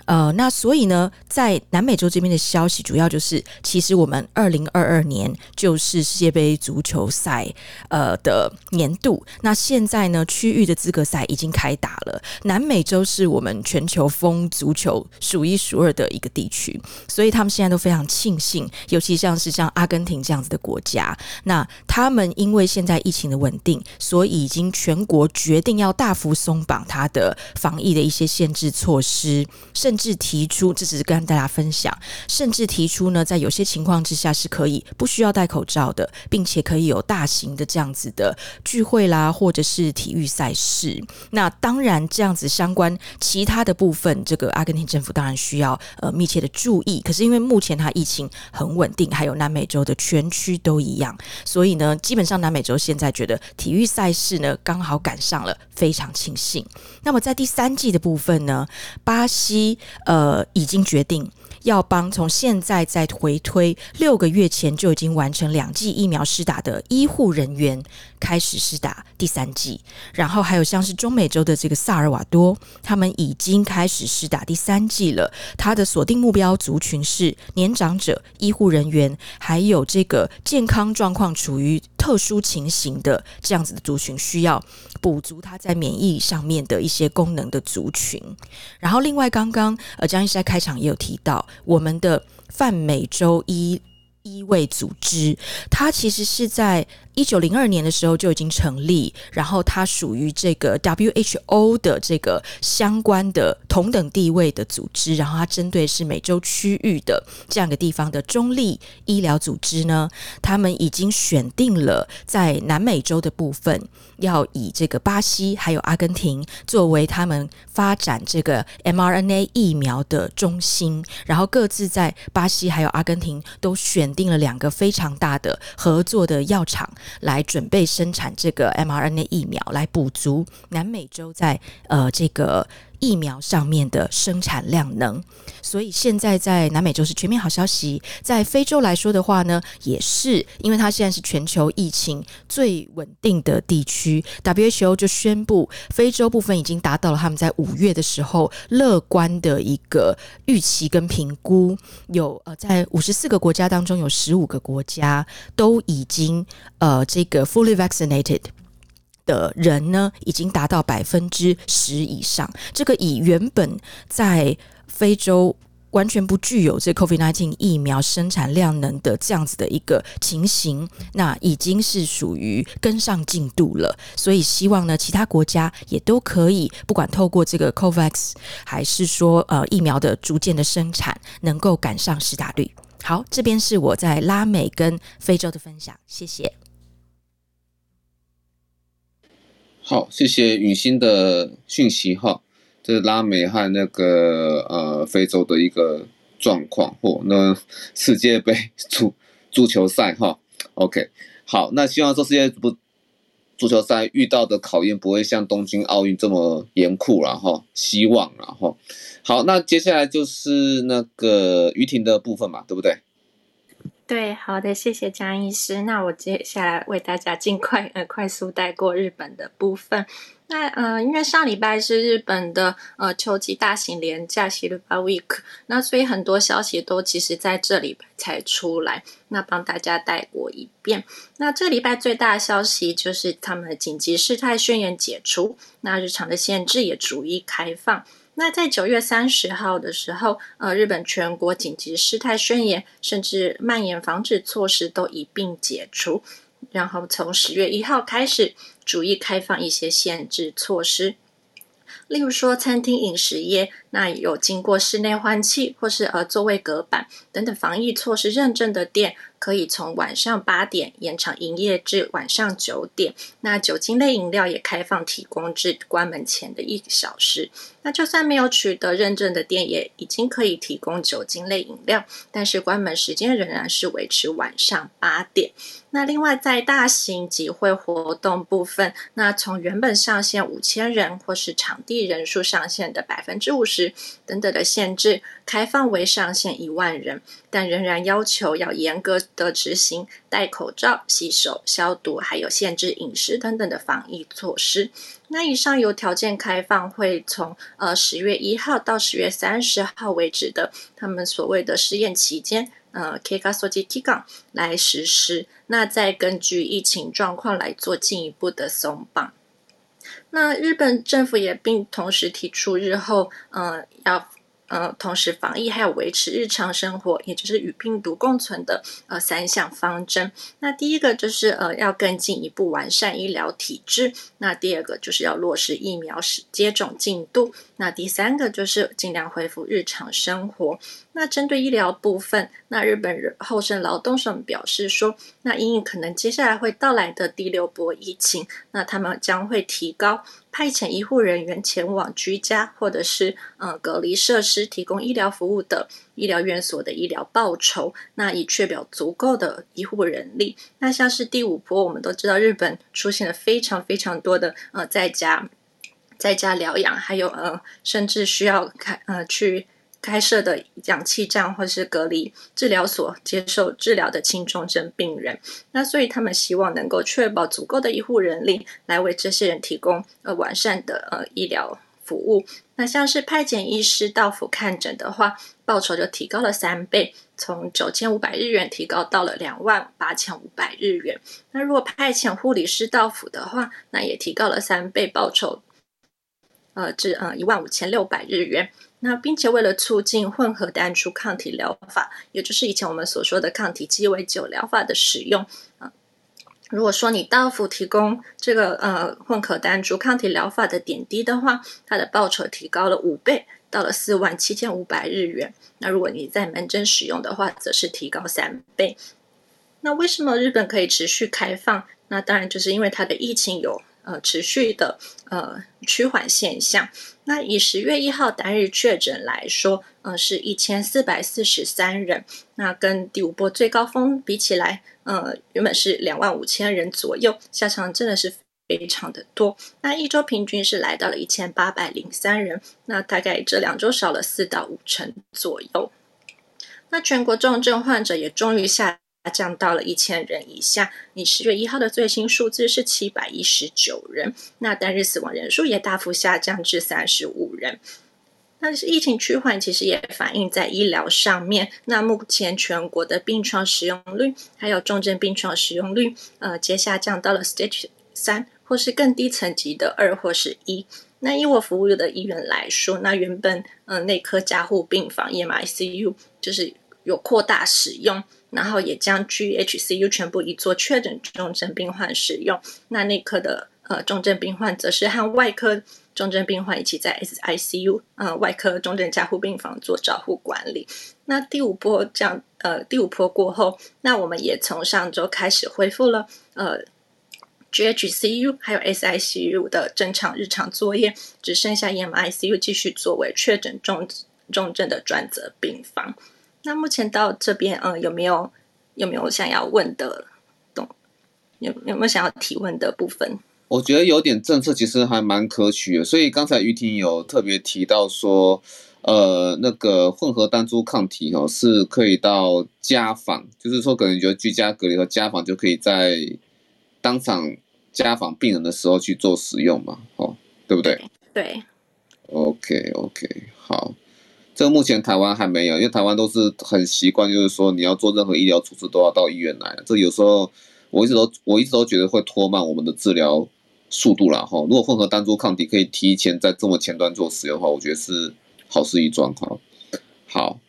呃，那所以呢，在南美洲这边的消息，主要就是其实我们二零二二年就是世界杯足球赛，呃。的年度。那现在呢，区域的资格赛已经开打了。南美洲是我们全球风足球数一数二的一个地区，所以他们现在都非常庆幸，尤其像是像阿根廷这样子的国家，那他们因为现在疫情的稳定，所以已经全国决定要大幅松绑它的防疫的一些限制措施，甚至提出，这只是跟大家分享，甚至提出呢，在有些情况之下是可以不需要戴口罩的，并且可以有大型的这样子的聚会啦，或者是体育赛事。那当然，这样子相关其他的部分，这个阿根廷政府当然需要呃密切的注意。可是因为目前它疫情很稳定，还有南美洲的全区都一样，所以呢，基本上南美洲现在觉得体育赛事呢刚好赶上了，非常庆幸。那么在第三季的部分呢，巴西呃已经决定。要帮从现在再回推六个月前就已经完成两剂疫苗施打的医护人员开始施打第三剂，然后还有像是中美洲的这个萨尔瓦多，他们已经开始施打第三剂了。他的锁定目标族群是年长者、医护人员，还有这个健康状况处于特殊情形的这样子的族群，需要补足它在免疫上面的一些功能的族群。然后另外刚刚呃江医师在开场也有提到。我们的泛美洲医医卫组织，它其实是在一九零二年的时候就已经成立，然后它属于这个 WHO 的这个相关的同等地位的组织，然后它针对是美洲区域的这样一个地方的中立医疗组织呢，他们已经选定了在南美洲的部分，要以这个巴西还有阿根廷作为他们发展这个 mRNA 疫苗的中心，然后各自在巴西还有阿根廷都选定了两个非常大的合作的药厂。来准备生产这个 mRNA 疫苗，来补足南美洲在呃这个疫苗上面的生产量能。所以现在在南美洲是全面好消息，在非洲来说的话呢，也是因为它现在是全球疫情最稳定的地区，WHO 就宣布非洲部分已经达到了他们在五月的时候乐观的一个预期跟评估，有呃在五十四个国家当中有十五个国家都已经呃这个 fully vaccinated。的人呢，已经达到百分之十以上。这个以原本在非洲完全不具有这 COVID-19 疫苗生产量能的这样子的一个情形，那已经是属于跟上进度了。所以希望呢，其他国家也都可以，不管透过这个 COVAX，还是说呃疫苗的逐渐的生产，能够赶上施打率。好，这边是我在拉美跟非洲的分享，谢谢。好，谢谢雨欣的讯息哈。这是拉美和那个呃非洲的一个状况或那 世界杯 足足球赛哈。OK，好，那希望说世界不足球赛遇到的考验不会像东京奥运这么严酷了哈。希望了哈。好，那接下来就是那个于婷的部分嘛，对不对？对，好的，谢谢江医师。那我接下来为大家尽快呃快速带过日本的部分。那呃，因为上礼拜是日本的呃秋季大型连假期的 Super Week，那所以很多消息都其实在这礼拜才出来。那帮大家带过一遍。那这礼拜最大的消息就是他们的紧急事态宣言解除，那日常的限制也逐一开放。那在九月三十号的时候，呃，日本全国紧急事态宣言，甚至蔓延防止措施都一并解除，然后从十月一号开始，逐一开放一些限制措施。例如说，餐厅饮食业，那有经过室内换气或是呃座位隔板等等防疫措施认证的店，可以从晚上八点延长营业至晚上九点。那酒精类饮料也开放提供至关门前的一小时。那就算没有取得认证的店，也已经可以提供酒精类饮料，但是关门时间仍然是维持晚上八点。那另外，在大型集会活动部分，那从原本上限五千人或是场地人数上限的百分之五十等等的限制，开放为上限一万人，但仍然要求要严格的执行戴口罩、洗手、消毒，还有限制饮食等等的防疫措施。那以上有条件开放，会从呃十月一号到十月三十号为止的他们所谓的试验期间。呃 K 卡索基 T 港来实施，那再根据疫情状况来做进一步的松绑。那日本政府也并同时提出日后，呃，要。呃，同时防疫还有维持日常生活，也就是与病毒共存的呃三项方针。那第一个就是呃要更进一步完善医疗体制，那第二个就是要落实疫苗接接种进度，那第三个就是尽量恢复日常生活。那针对医疗部分，那日本厚生劳动省表示说，那因应可能接下来会到来的第六波疫情，那他们将会提高派遣医护人员前往居家或者是呃隔离设施提供医疗服务的医疗院所的医疗报酬，那以确保足够的医护人力。那像是第五波，我们都知道日本出现了非常非常多的呃在家在家疗养，还有呃甚至需要开呃去。开设的氧气站或是隔离治疗所接受治疗的轻重症病人，那所以他们希望能够确保足够的医护人力来为这些人提供呃完善的呃医疗服务。那像是派遣医师到府看诊的话，报酬就提高了三倍，从九千五百日元提高到了两万八千五百日元。那如果派遣护理师到府的话，那也提高了三倍，报酬呃至呃一万五千六百日元。那并且为了促进混合单株抗体疗法，也就是以前我们所说的抗体鸡尾酒疗法的使用，啊，如果说你到府提供这个呃混合单株抗体疗法的点滴的话，它的报酬提高了五倍，到了四万七千五百日元。那如果你在门诊使用的话，则是提高三倍。那为什么日本可以持续开放？那当然就是因为它的疫情有。呃，持续的呃趋缓现象。那以十月一号单日确诊来说，呃，是一千四百四十三人。那跟第五波最高峰比起来，呃，原本是两万五千人左右，下降真的是非常的多。那一周平均是来到了一千八百零三人，那大概这两周少了四到五成左右。那全国重症患者也终于下。降到了一千人以下。你十月一号的最新数字是七百一十九人，那单日死亡人数也大幅下降至三十五人。但是疫情趋缓，其实也反映在医疗上面。那目前全国的病床使用率，还有重症病床使用率，呃，皆下降到了 Stage 三或是更低层级的二或是一。那以我服务的医院来说，那原本呃内科加护病房 EMICU 就是有扩大使用。然后也将 GHCU 全部移作确诊重症病患使用。那内科的呃重症病患则是和外科重症病患一起在 SICU 呃外科重症加护病房做照护管理。那第五波这样呃第五波过后，那我们也从上周开始恢复了呃 GHCU 还有 SICU 的正常日常作业，只剩下 EMICU 继续作为确诊重重症的专责病房。那目前到这边，嗯，有没有有没有想要问的？懂？有有没有想要提问的部分？我觉得有点政策其实还蛮可取的，所以刚才于婷有特别提到说，呃，那个混合单株抗体哦，是可以到家访，就是说可能觉得居家隔离和家访就可以在当场家访病人的时候去做使用嘛，哦，对不对？对。OK OK，好。这个目前台湾还没有，因为台湾都是很习惯，就是说你要做任何医疗处置都要到医院来。这有时候我一直都我一直都觉得会拖慢我们的治疗速度了哈。如果混合单株抗体可以提前在这么前端做使用的话，我觉得是好事一桩哈。好，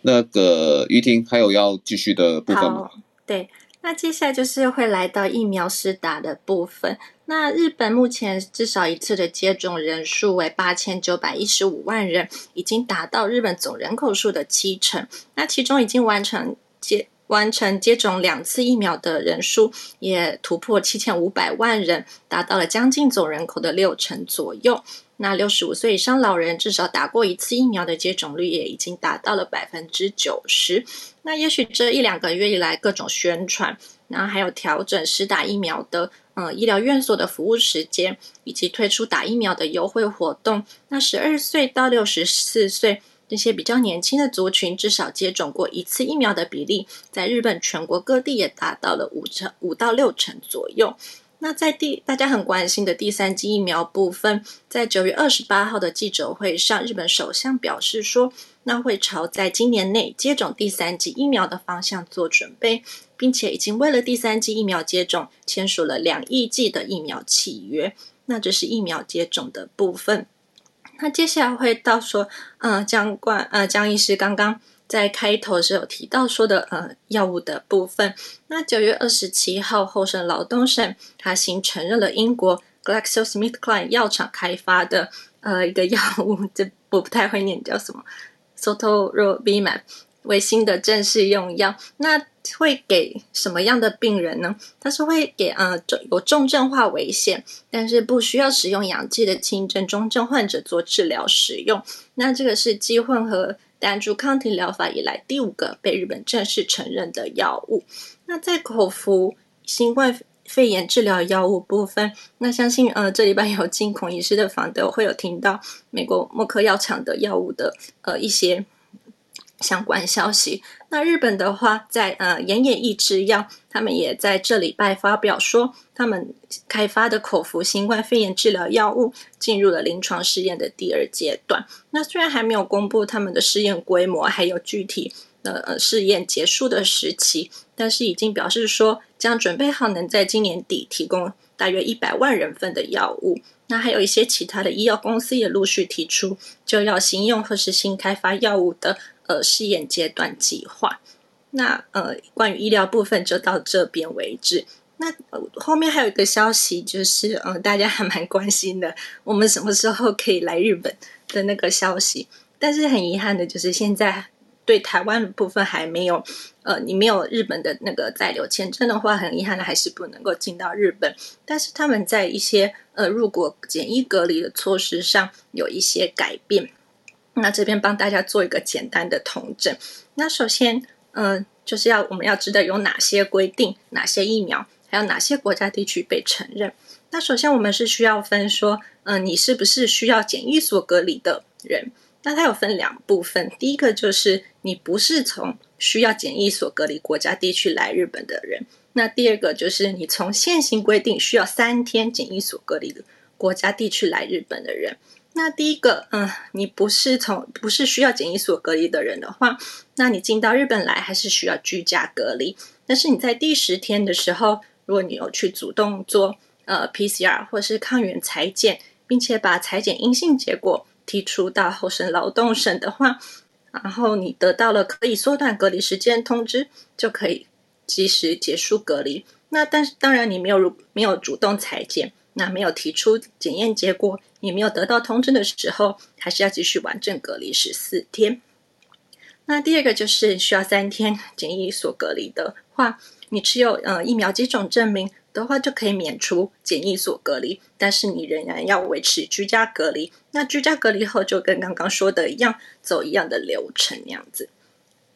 那个于婷还有要继续的部分吗？对。那接下来就是会来到疫苗施打的部分。那日本目前至少一次的接种人数为八千九百一十五万人，已经达到日本总人口数的七成。那其中已经完成接完成接种两次疫苗的人数也突破七千五百万人，达到了将近总人口的六成左右。那六十五岁以上老人至少打过一次疫苗的接种率也已经达到了百分之九十。那也许这一两个月以来，各种宣传，然后还有调整施打疫苗的呃医疗院所的服务时间，以及推出打疫苗的优惠活动。那十二岁到六十四岁这些比较年轻的族群，至少接种过一次疫苗的比例，在日本全国各地也达到了五成五到六成左右。那在第大家很关心的第三剂疫苗部分，在九月二十八号的记者会上，日本首相表示说，那会朝在今年内接种第三剂疫苗的方向做准备，并且已经为了第三剂疫苗接种签署了两亿剂的疫苗契约。那这是疫苗接种的部分。那接下来会到说，呃，江冠，呃，江医师刚刚在开头是有提到说的，呃，药物的部分。那九月二十七号，厚生劳动省他新承认了英国 GlaxoSmithKline 药厂开发的呃一个药物，这我不太会念叫什么，Sotorobimab 为新的正式用药。那会给什么样的病人呢？它是会给呃有重症化危险，但是不需要使用氧气的轻症、中症患者做治疗使用。那这个是继混合单株抗体疗法以来第五个被日本正式承认的药物。那在口服新冠肺炎治疗药物部分，那相信呃这礼拜有进孔医师的访谈，会有听到美国默克药厂的药物的呃一些。相关消息。那日本的话，在呃岩野义制药，他们也在这礼拜发表说，他们开发的口服新冠肺炎治疗药物进入了临床试验的第二阶段。那虽然还没有公布他们的试验规模，还有具体的呃试验结束的时期，但是已经表示说，将准备好能在今年底提供大约一百万人份的药物。那还有一些其他的医药公司也陆续提出，就要新用或是新开发药物的。呃，试验阶段计划。那呃，关于医疗部分就到这边为止。那、呃、后面还有一个消息，就是呃，大家还蛮关心的，我们什么时候可以来日本的那个消息。但是很遗憾的就是，现在对台湾的部分还没有。呃，你没有日本的那个在留签证的话，很遗憾的还是不能够进到日本。但是他们在一些呃入国检疫隔离的措施上有一些改变。那这边帮大家做一个简单的统整。那首先，嗯、就是要我们要知道有哪些规定，哪些疫苗，还有哪些国家地区被承认。那首先我们是需要分说，嗯、你是不是需要检疫所隔离的人？那它有分两部分，第一个就是你不是从需要检疫所隔离国家地区来日本的人。那第二个就是你从现行规定需要三天检疫所隔离的国家地区来日本的人。那第一个，嗯，你不是从不是需要检疫所隔离的人的话，那你进到日本来还是需要居家隔离。但是你在第十天的时候，如果你有去主动做呃 PCR 或是抗原裁剪，并且把裁剪阴性结果提出到厚生劳动省的话，然后你得到了可以缩短隔离时间通知，就可以及时结束隔离。那但是当然你没有没有主动裁剪。那没有提出检验结果，也没有得到通知的时候，还是要继续完整隔离十四天。那第二个就是需要三天检疫所隔离的话，你持有呃疫苗接种证明的话，就可以免除检疫所隔离，但是你仍然要维持居家隔离。那居家隔离后，就跟刚刚说的一样，走一样的流程那样子。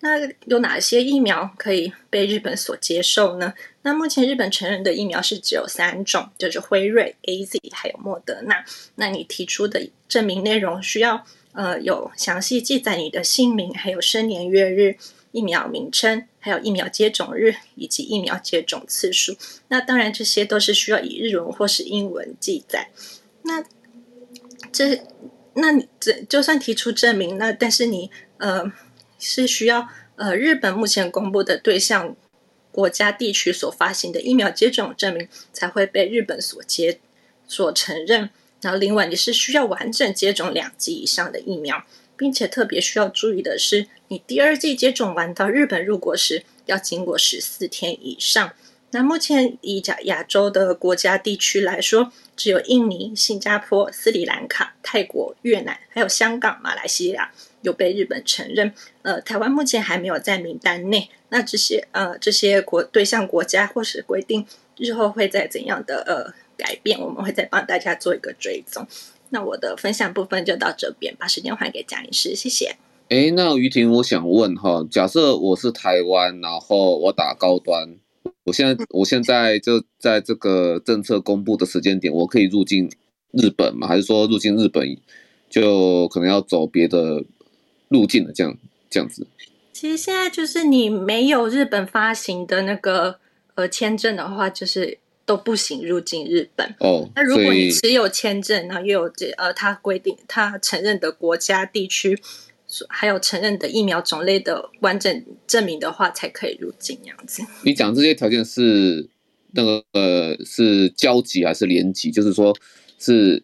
那有哪些疫苗可以被日本所接受呢？那目前日本承认的疫苗是只有三种，就是辉瑞、AZ 还有莫德纳。那你提出的证明内容需要呃有详细记载你的姓名，还有生年月日、疫苗名称，还有疫苗接种日以及疫苗接种次数。那当然这些都是需要以日文或是英文记载。那这那你这就算提出证明，那但是你呃。是需要呃日本目前公布的对象国家地区所发行的疫苗接种证明才会被日本所接所承认。然后另外你是需要完整接种两剂以上的疫苗，并且特别需要注意的是，你第二剂接种完到日本入国时要经过十四天以上。那目前以亚亚洲的国家地区来说，只有印尼、新加坡、斯里兰卡、泰国、越南，还有香港、马来西亚有被日本承认。呃，台湾目前还没有在名单内。那这些呃这些国对象国家或是规定，日后会在怎样的呃改变，我们会再帮大家做一个追踪。那我的分享部分就到这边，把时间还给蒋医师，谢谢。哎，那于婷，我想问哈，假设我是台湾，然后我打高端。我现在我现在就在这个政策公布的时间点，我可以入境日本吗？还是说入境日本就可能要走别的路径了？这样这样子。其实现在就是你没有日本发行的那个呃签证的话，就是。都不行入境日本。哦，那如果你持有签证，然后又有这呃，他规定他承认的国家地区，还有承认的疫苗种类的完整证明的话，才可以入境这样子。你讲这些条件是那个呃是交集还是联集？就是说是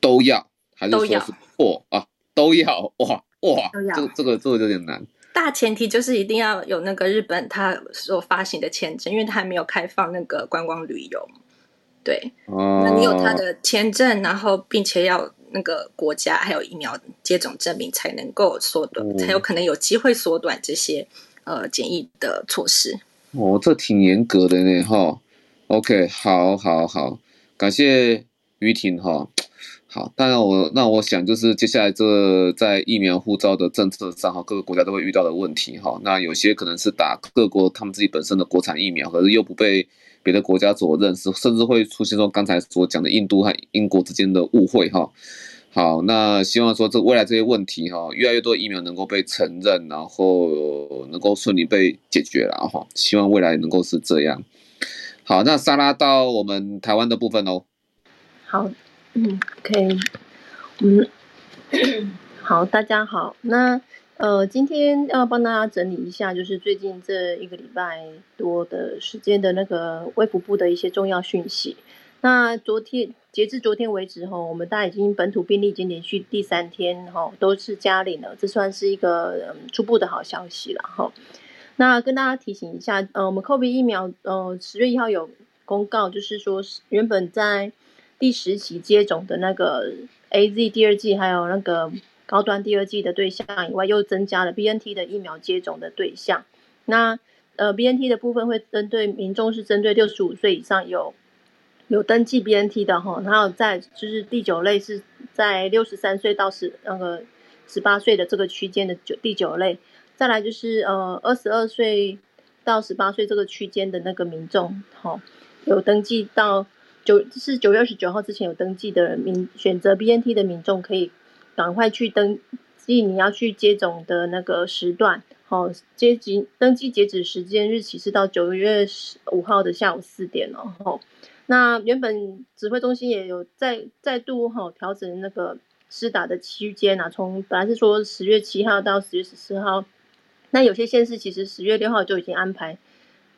都要还是说是破啊？都要哇哇，这个这个这个有点难。大前提就是一定要有那个日本它所发行的签证，因为它还没有开放那个观光旅游。对，哦、那你有他的签证，然后并且要那个国家还有疫苗接种证明，才能够缩短，哦、才有可能有机会缩短这些呃检疫的措施。哦，这挺严格的呢，哈。OK，好，好，好，感谢于婷哈。好，当然我那我想就是接下来这在疫苗护照的政策上哈，各个国家都会遇到的问题哈。那有些可能是打各国他们自己本身的国产疫苗，可是又不被别的国家所认识，甚至会出现说刚才所讲的印度和英国之间的误会哈。好，那希望说这未来这些问题哈，越来越多疫苗能够被承认，然后能够顺利被解决了哈。希望未来能够是这样。好，那莎拉到我们台湾的部分哦。好。嗯，可以，嗯，好，大家好，那呃，今天要帮大家整理一下，就是最近这一个礼拜多的时间的那个卫福部的一些重要讯息。那昨天截至昨天为止哈，我们大概已经本土病例已经连续第三天哈都是加零了，这算是一个初步的好消息了哈。那跟大家提醒一下，呃，我们 COVID 疫苗呃十月一号有公告，就是说原本在第十期接种的那个 AZ 第二季，还有那个高端第二季的对象以外，又增加了 BNT 的疫苗接种的对象。那呃，BNT 的部分会针对民众是针对六十五岁以上有有登记 BNT 的哈，然后在就是第九类是在六十三岁到十那个十八岁的这个区间的九第九类，再来就是呃二十二岁到十八岁这个区间的那个民众，哈，有登记到。九是九月二十九号之前有登记的民选择 BNT 的民众，可以赶快去登记你要去接种的那个时段。好，接集登记截止时间日期是到九月十五号的下午四点哦。好，那原本指挥中心也有再再度哈调整那个施打的区间啊，从本来是说十月七号到十月十四号，那有些县市其实十月六号就已经安排。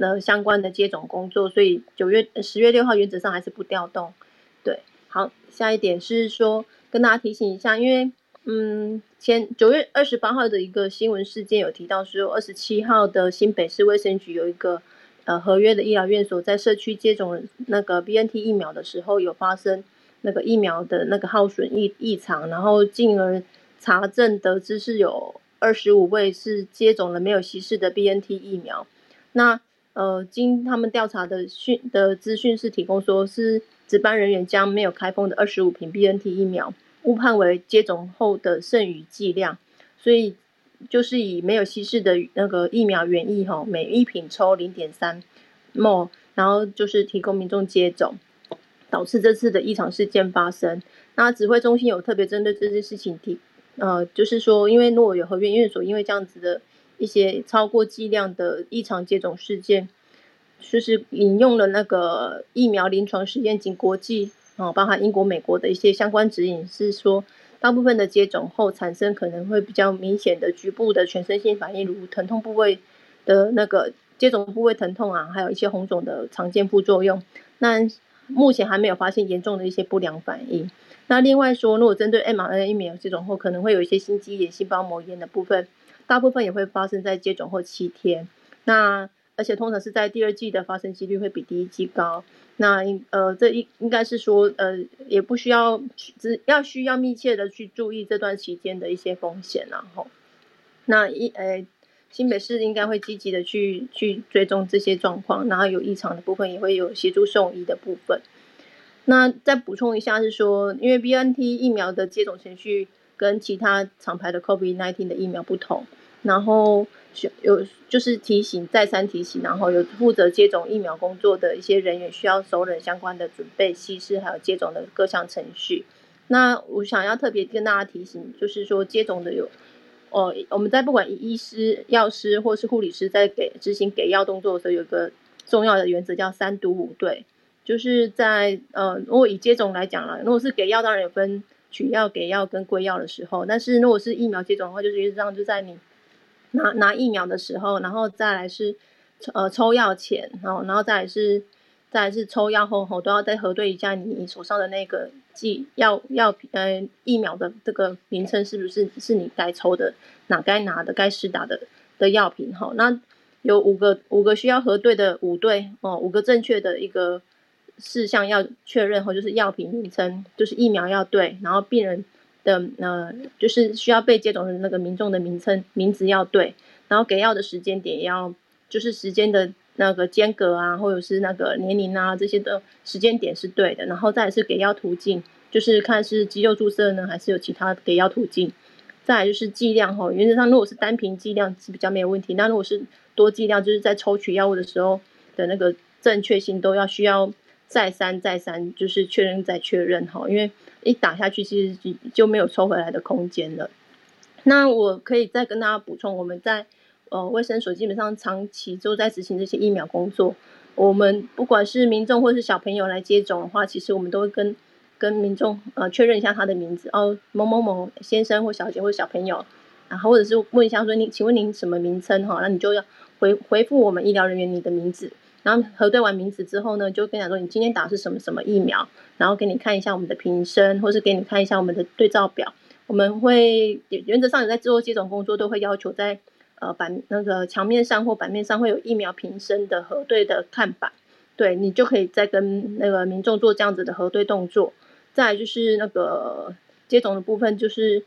那相关的接种工作，所以九月十月六号原则上还是不调动。对，好，下一点是说跟大家提醒一下，因为嗯，前九月二十八号的一个新闻事件有提到说，二十七号的新北市卫生局有一个呃合约的医疗院所在社区接种那个 BNT 疫苗的时候，有发生那个疫苗的那个耗损异异常，然后进而查证得知是有二十五位是接种了没有稀释的 BNT 疫苗，那。呃，经他们调查的讯的资讯是提供说，是值班人员将没有开封的二十五瓶 BNT 疫苗误判为接种后的剩余剂量，所以就是以没有稀释的那个疫苗原液哈，每一瓶抽零点三 ml，然后就是提供民众接种，导致这次的异常事件发生。那指挥中心有特别针对这件事情提，呃，就是说，因为如果有合约院所因为这样子的。一些超过剂量的异常接种事件，就是引用了那个疫苗临床实验及国际啊，包含英国、美国的一些相关指引，是说大部分的接种后产生可能会比较明显的局部的全身性反应，如疼痛部位的那个接种部位疼痛啊，还有一些红肿的常见副作用。那目前还没有发现严重的一些不良反应。那另外说，如果针对 mRNA 疫苗接种后，可能会有一些心肌炎、细胞膜炎的部分。大部分也会发生在接种后七天，那而且通常是在第二剂的发生几率会比第一剂高。那呃，这应应该是说呃，也不需要只要需要密切的去注意这段期间的一些风险，然后那一呃，新北市应该会积极的去去追踪这些状况，然后有异常的部分也会有协助送医的部分。那再补充一下是说，因为 BNT 疫苗的接种程序跟其他厂牌的 COVID-19 的疫苗不同。然后有就是提醒，再三提醒，然后有负责接种疫苗工作的一些人员需要熟稔相关的准备、稀释还有接种的各项程序。那我想要特别跟大家提醒，就是说接种的有，哦，我们在不管医师、药师或是护理师在给执行给药动作的时候，有个重要的原则叫三读五对。就是在呃，如果以接种来讲了，如果是给药，当然有分取药、给药跟归药的时候。但是如果是疫苗接种的话，就是实际上就在你拿拿疫苗的时候，然后再来是呃抽药前，然后然后再来是再来是抽药后后都要再核对一下你手上的那个剂药药品呃疫苗的这个名称是不是是你该抽的、哪该拿的、该施打的的药品哈。那有五个五个需要核对的五对哦，五个正确的一个。事项要确认后，就是药品名称，就是疫苗要对，然后病人的呃，就是需要被接种的那个民众的名称名字要对，然后给药的时间点要，就是时间的那个间隔啊，或者是那个年龄啊这些的时间点是对的，然后再是给药途径，就是看是肌肉注射呢，还是有其他给药途径，再来就是剂量哈，原则上如果是单瓶剂量是比较没有问题，那如果是多剂量，就是在抽取药物的时候的那个正确性都要需要。再三再三，就是确认再确认哈，因为一打下去，其实就没有抽回来的空间了。那我可以再跟大家补充，我们在呃卫生所基本上长期都在执行这些疫苗工作。我们不管是民众或是小朋友来接种的话，其实我们都会跟跟民众呃确认一下他的名字哦，某某某先生或小姐或小朋友，然后或者是问一下说您，请问您什么名称哈？那你就要回回复我们医疗人员你的名字。然后核对完名字之后呢，就跟你讲说你今天打的是什么什么疫苗，然后给你看一下我们的瓶身，或是给你看一下我们的对照表。我们会原则上有在做接种工作，都会要求在呃板那个墙面上或板面上会有疫苗瓶身的核对的看板，对你就可以再跟那个民众做这样子的核对动作。再就是那个接种的部分，就是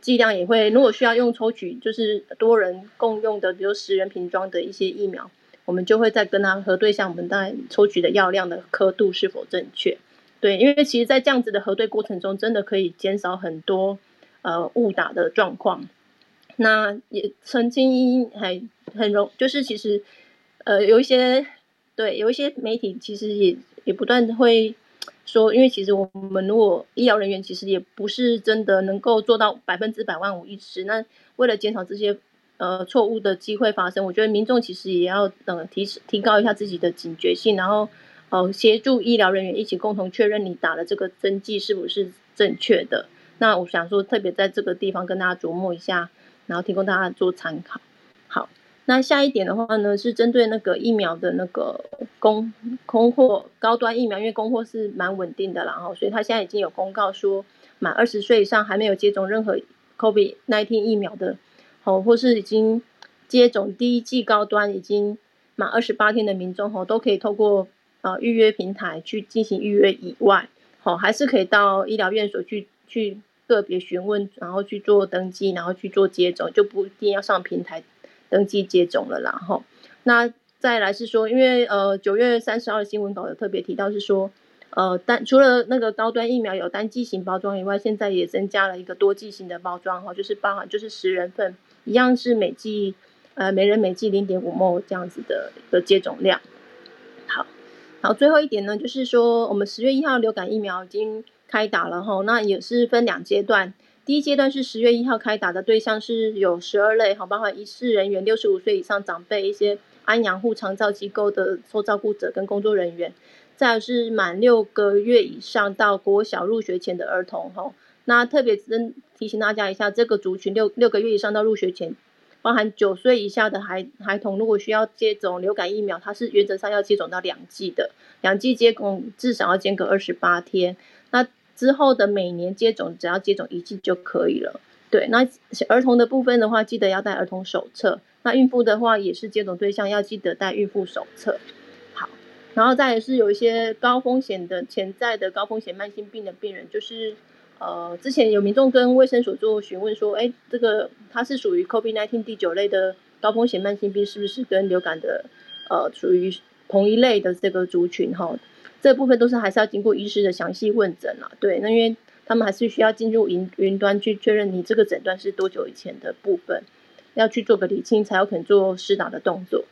剂量也会，如果需要用抽取，就是多人共用的，比如十人瓶装的一些疫苗。我们就会再跟他核对一下，我们在抽取的药量的刻度是否正确。对，因为其实，在这样子的核对过程中，真的可以减少很多呃误打的状况。那也曾经还很容，就是其实呃有一些对有一些媒体其实也也不断会说，因为其实我们如果医疗人员其实也不是真的能够做到百分之百万无一失。那为了减少这些。呃，错误的机会发生，我觉得民众其实也要呃提提高一下自己的警觉性，然后呃协助医疗人员一起共同确认你打的这个针剂是不是正确的。那我想说，特别在这个地方跟大家琢磨一下，然后提供大家做参考。好，那下一点的话呢，是针对那个疫苗的那个供供货高端疫苗，因为供货是蛮稳定的啦，然后所以他现在已经有公告说，满二十岁以上还没有接种任何 COVID-19 疫苗的。好，或是已经接种第一剂高端已经满二十八天的民众，哦，都可以透过呃预约平台去进行预约以外，好，还是可以到医疗院所去去个别询问，然后去做登记，然后去做接种，就不一定要上平台登记接种了啦，吼。那再来是说，因为呃九月三十号新闻稿有特别提到是说。呃，单除了那个高端疫苗有单剂型包装以外，现在也增加了一个多剂型的包装哈，就是包含就是十人份，一样是每剂呃每人每剂零点五 ml 这样子的一个接种量。好，好，最后一点呢，就是说我们十月一号流感疫苗已经开打了哈，那也是分两阶段，第一阶段是十月一号开打的对象是有十二类哈，包括医事人员、六十五岁以上长辈、一些安养护长照机构的受照顾者跟工作人员。再是满六个月以上到国小入学前的儿童哈，那特别真提醒大家一下，这个族群六六个月以上到入学前，包含九岁以下的孩孩童，如果需要接种流感疫苗，它是原则上要接种到两剂的，两剂接种至少要间隔二十八天。那之后的每年接种只要接种一剂就可以了。对，那儿童的部分的话，记得要带儿童手册。那孕妇的话也是接种对象，要记得带孕妇手册。好然后再也是有一些高风险的潜在的高风险慢性病的病人，就是呃之前有民众跟卫生所做询问说，哎，这个它是属于 COVID-19 第九类的高风险慢性病，是不是跟流感的呃属于同一类的这个族群哈？这部分都是还是要经过医师的详细问诊啊。对，那因为他们还是需要进入云云端去确认你这个诊断是多久以前的部分，要去做个理清，才有可能做施打的动作。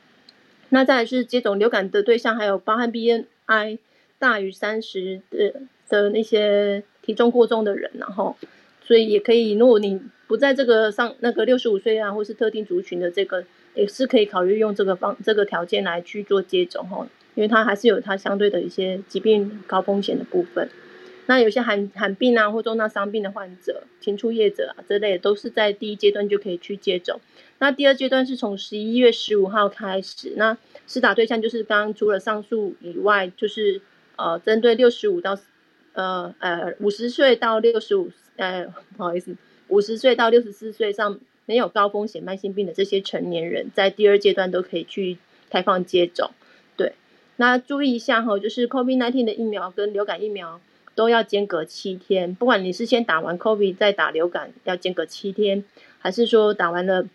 那再来是接种流感的对象，还有包含 BNI 大于三十的的那些体重过重的人，然后，所以也可以，如果你不在这个上那个六十五岁啊，或是特定族群的这个，也是可以考虑用这个方这个条件来去做接种哈。因为它还是有它相对的一些疾病高风险的部分。那有些罕罕病啊或重大伤病的患者、禽畜业者啊之类，都是在第一阶段就可以去接种。那第二阶段是从十一月十五号开始，那施打对象就是刚刚除了上述以外，就是呃针对六十五到呃呃五十岁到六十五呃不好意思五十岁到六十四岁上没有高风险慢性病的这些成年人，在第二阶段都可以去开放接种。对，那注意一下哈，就是 COVID-19 的疫苗跟流感疫苗。都要间隔七天，不管你是先打完 COVID 再打流感，要间隔七天，还是说打完了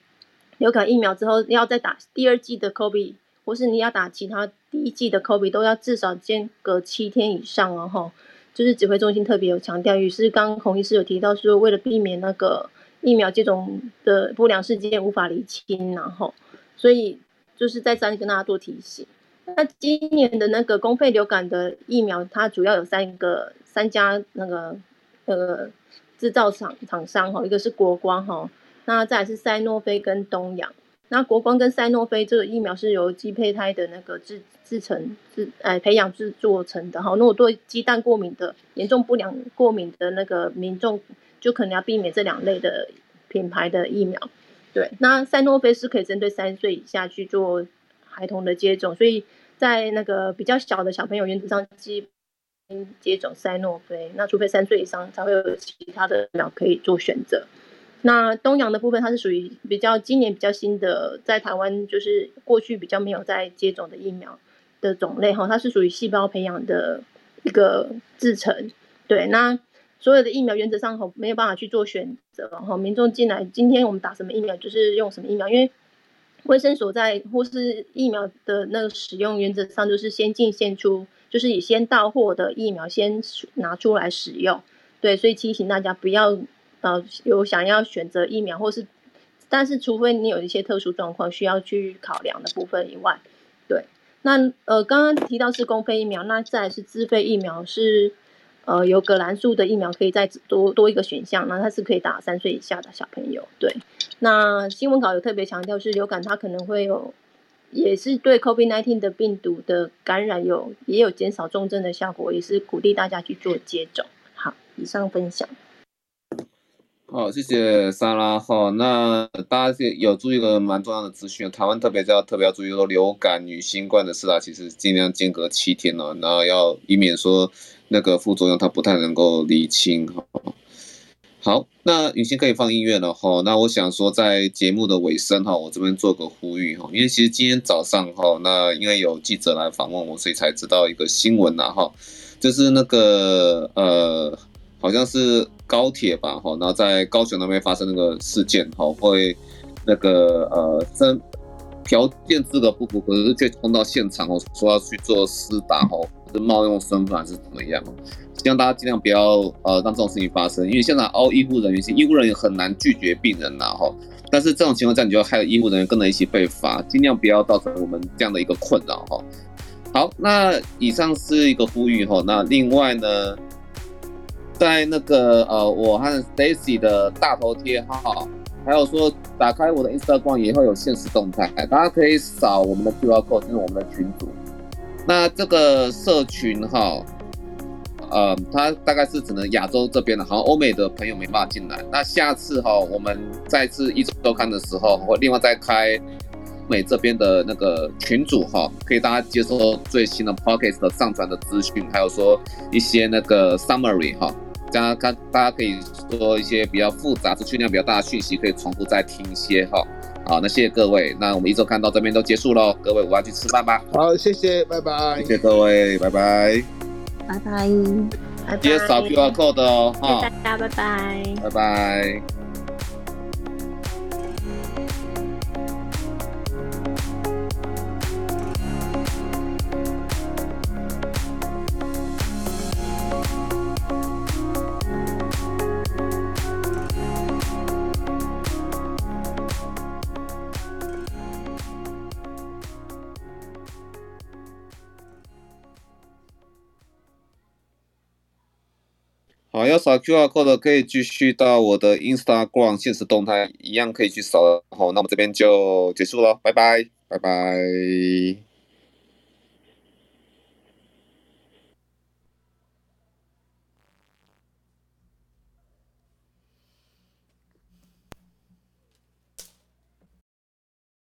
流感疫苗之后要再打第二剂的 COVID，或是你要打其他第一剂的 COVID，都要至少间隔七天以上哦。吼，就是指挥中心特别有强调，于是刚孔医师有提到说，为了避免那个疫苗接种的不良事件无法厘清，然后，所以就是再三跟大家做提醒。那今年的那个公费流感的疫苗，它主要有三个。三家那个呃制造厂厂商哈，一个是国光哈，那再来是赛诺菲跟东阳。那国光跟赛诺菲这个疫苗是由鸡胚胎的那个制制成制呃培养制作成的哈。如果对鸡蛋过敏的严重不良过敏的那个民众，就可能要避免这两类的品牌的疫苗。对，那赛诺菲是可以针对三岁以下去做孩童的接种，所以在那个比较小的小朋友原则上基。接种赛诺菲，那除非三岁以上才会有其他的疫苗可以做选择。那东阳的部分，它是属于比较今年比较新的，在台湾就是过去比较没有在接种的疫苗的种类哈，它是属于细胞培养的一个制成。对，那所有的疫苗原则上哈没有办法去做选择哈，民众进来今天我们打什么疫苗就是用什么疫苗，因为卫生所在或是疫苗的那个使用原则上就是先进先出。就是以先到货的疫苗先拿出来使用，对，所以提醒大家不要呃有想要选择疫苗，或是，但是除非你有一些特殊状况需要去考量的部分以外，对，那呃刚刚提到是公费疫苗，那再来是自费疫苗是呃有葛兰素的疫苗可以再多多一个选项，那它是可以打三岁以下的小朋友，对，那新闻稿有特别强调是流感它可能会有。也是对 COVID-19 的病毒的感染有也有减少重症的效果，也是鼓励大家去做接种。好，以上分享。好，谢谢莎拉。好，那大家有注意一个蛮重要的资讯，台湾特别要特别要注意说，流感与新冠的施打其实尽量间隔七天呢，然后要以免说那个副作用它不太能够厘清哈。好，那雨欣可以放音乐了哈。那我想说，在节目的尾声哈，我这边做个呼吁哈，因为其实今天早上哈，那因为有记者来访问我，所以才知道一个新闻呐哈，就是那个呃，好像是高铁吧哈，然后在高雄那边发生那个事件哈，会那个呃身条件资格不符，可是却冲到现场哦，说要去做私打哈，是冒用身份还是怎么样？希望大家尽量不要呃让这种事情发生，因为现在凹医护人员，其实医护人员很难拒绝病人呐哈。但是这种情况下，你就要害了医护人员跟着一起被罚，尽量不要造成我们这样的一个困扰哈。好，那以上是一个呼吁哈。那另外呢，在那个呃我和 Stacy 的大头贴哈，还有说打开我的 Instagram 也会有限时动态，大家可以扫我们的 QR code 进入我们的群组。那这个社群哈。呃，它大概是只能亚洲这边的，好像欧美的朋友没办法进来。那下次哈，我们再次一周周刊的时候，会另外再开美这边的那个群组哈，可以大家接收最新的 Podcast 的上传的资讯，还有说一些那个 summary 哈，这样看大家可以说一些比较复杂、资讯量比较大的讯息，可以重复再听一些哈。好，那谢谢各位，那我们一周看到这边都结束喽，各位我要去吃饭吧。好，谢谢，拜拜。谢谢各位，拜拜。拜拜，记得扫 QR code 哦，哈，大家拜拜，拜拜。好，要扫 QR code 的可以继续到我的 Instagram 现实动态，一样可以去扫。好，那我们这边就结束了，拜拜，拜拜。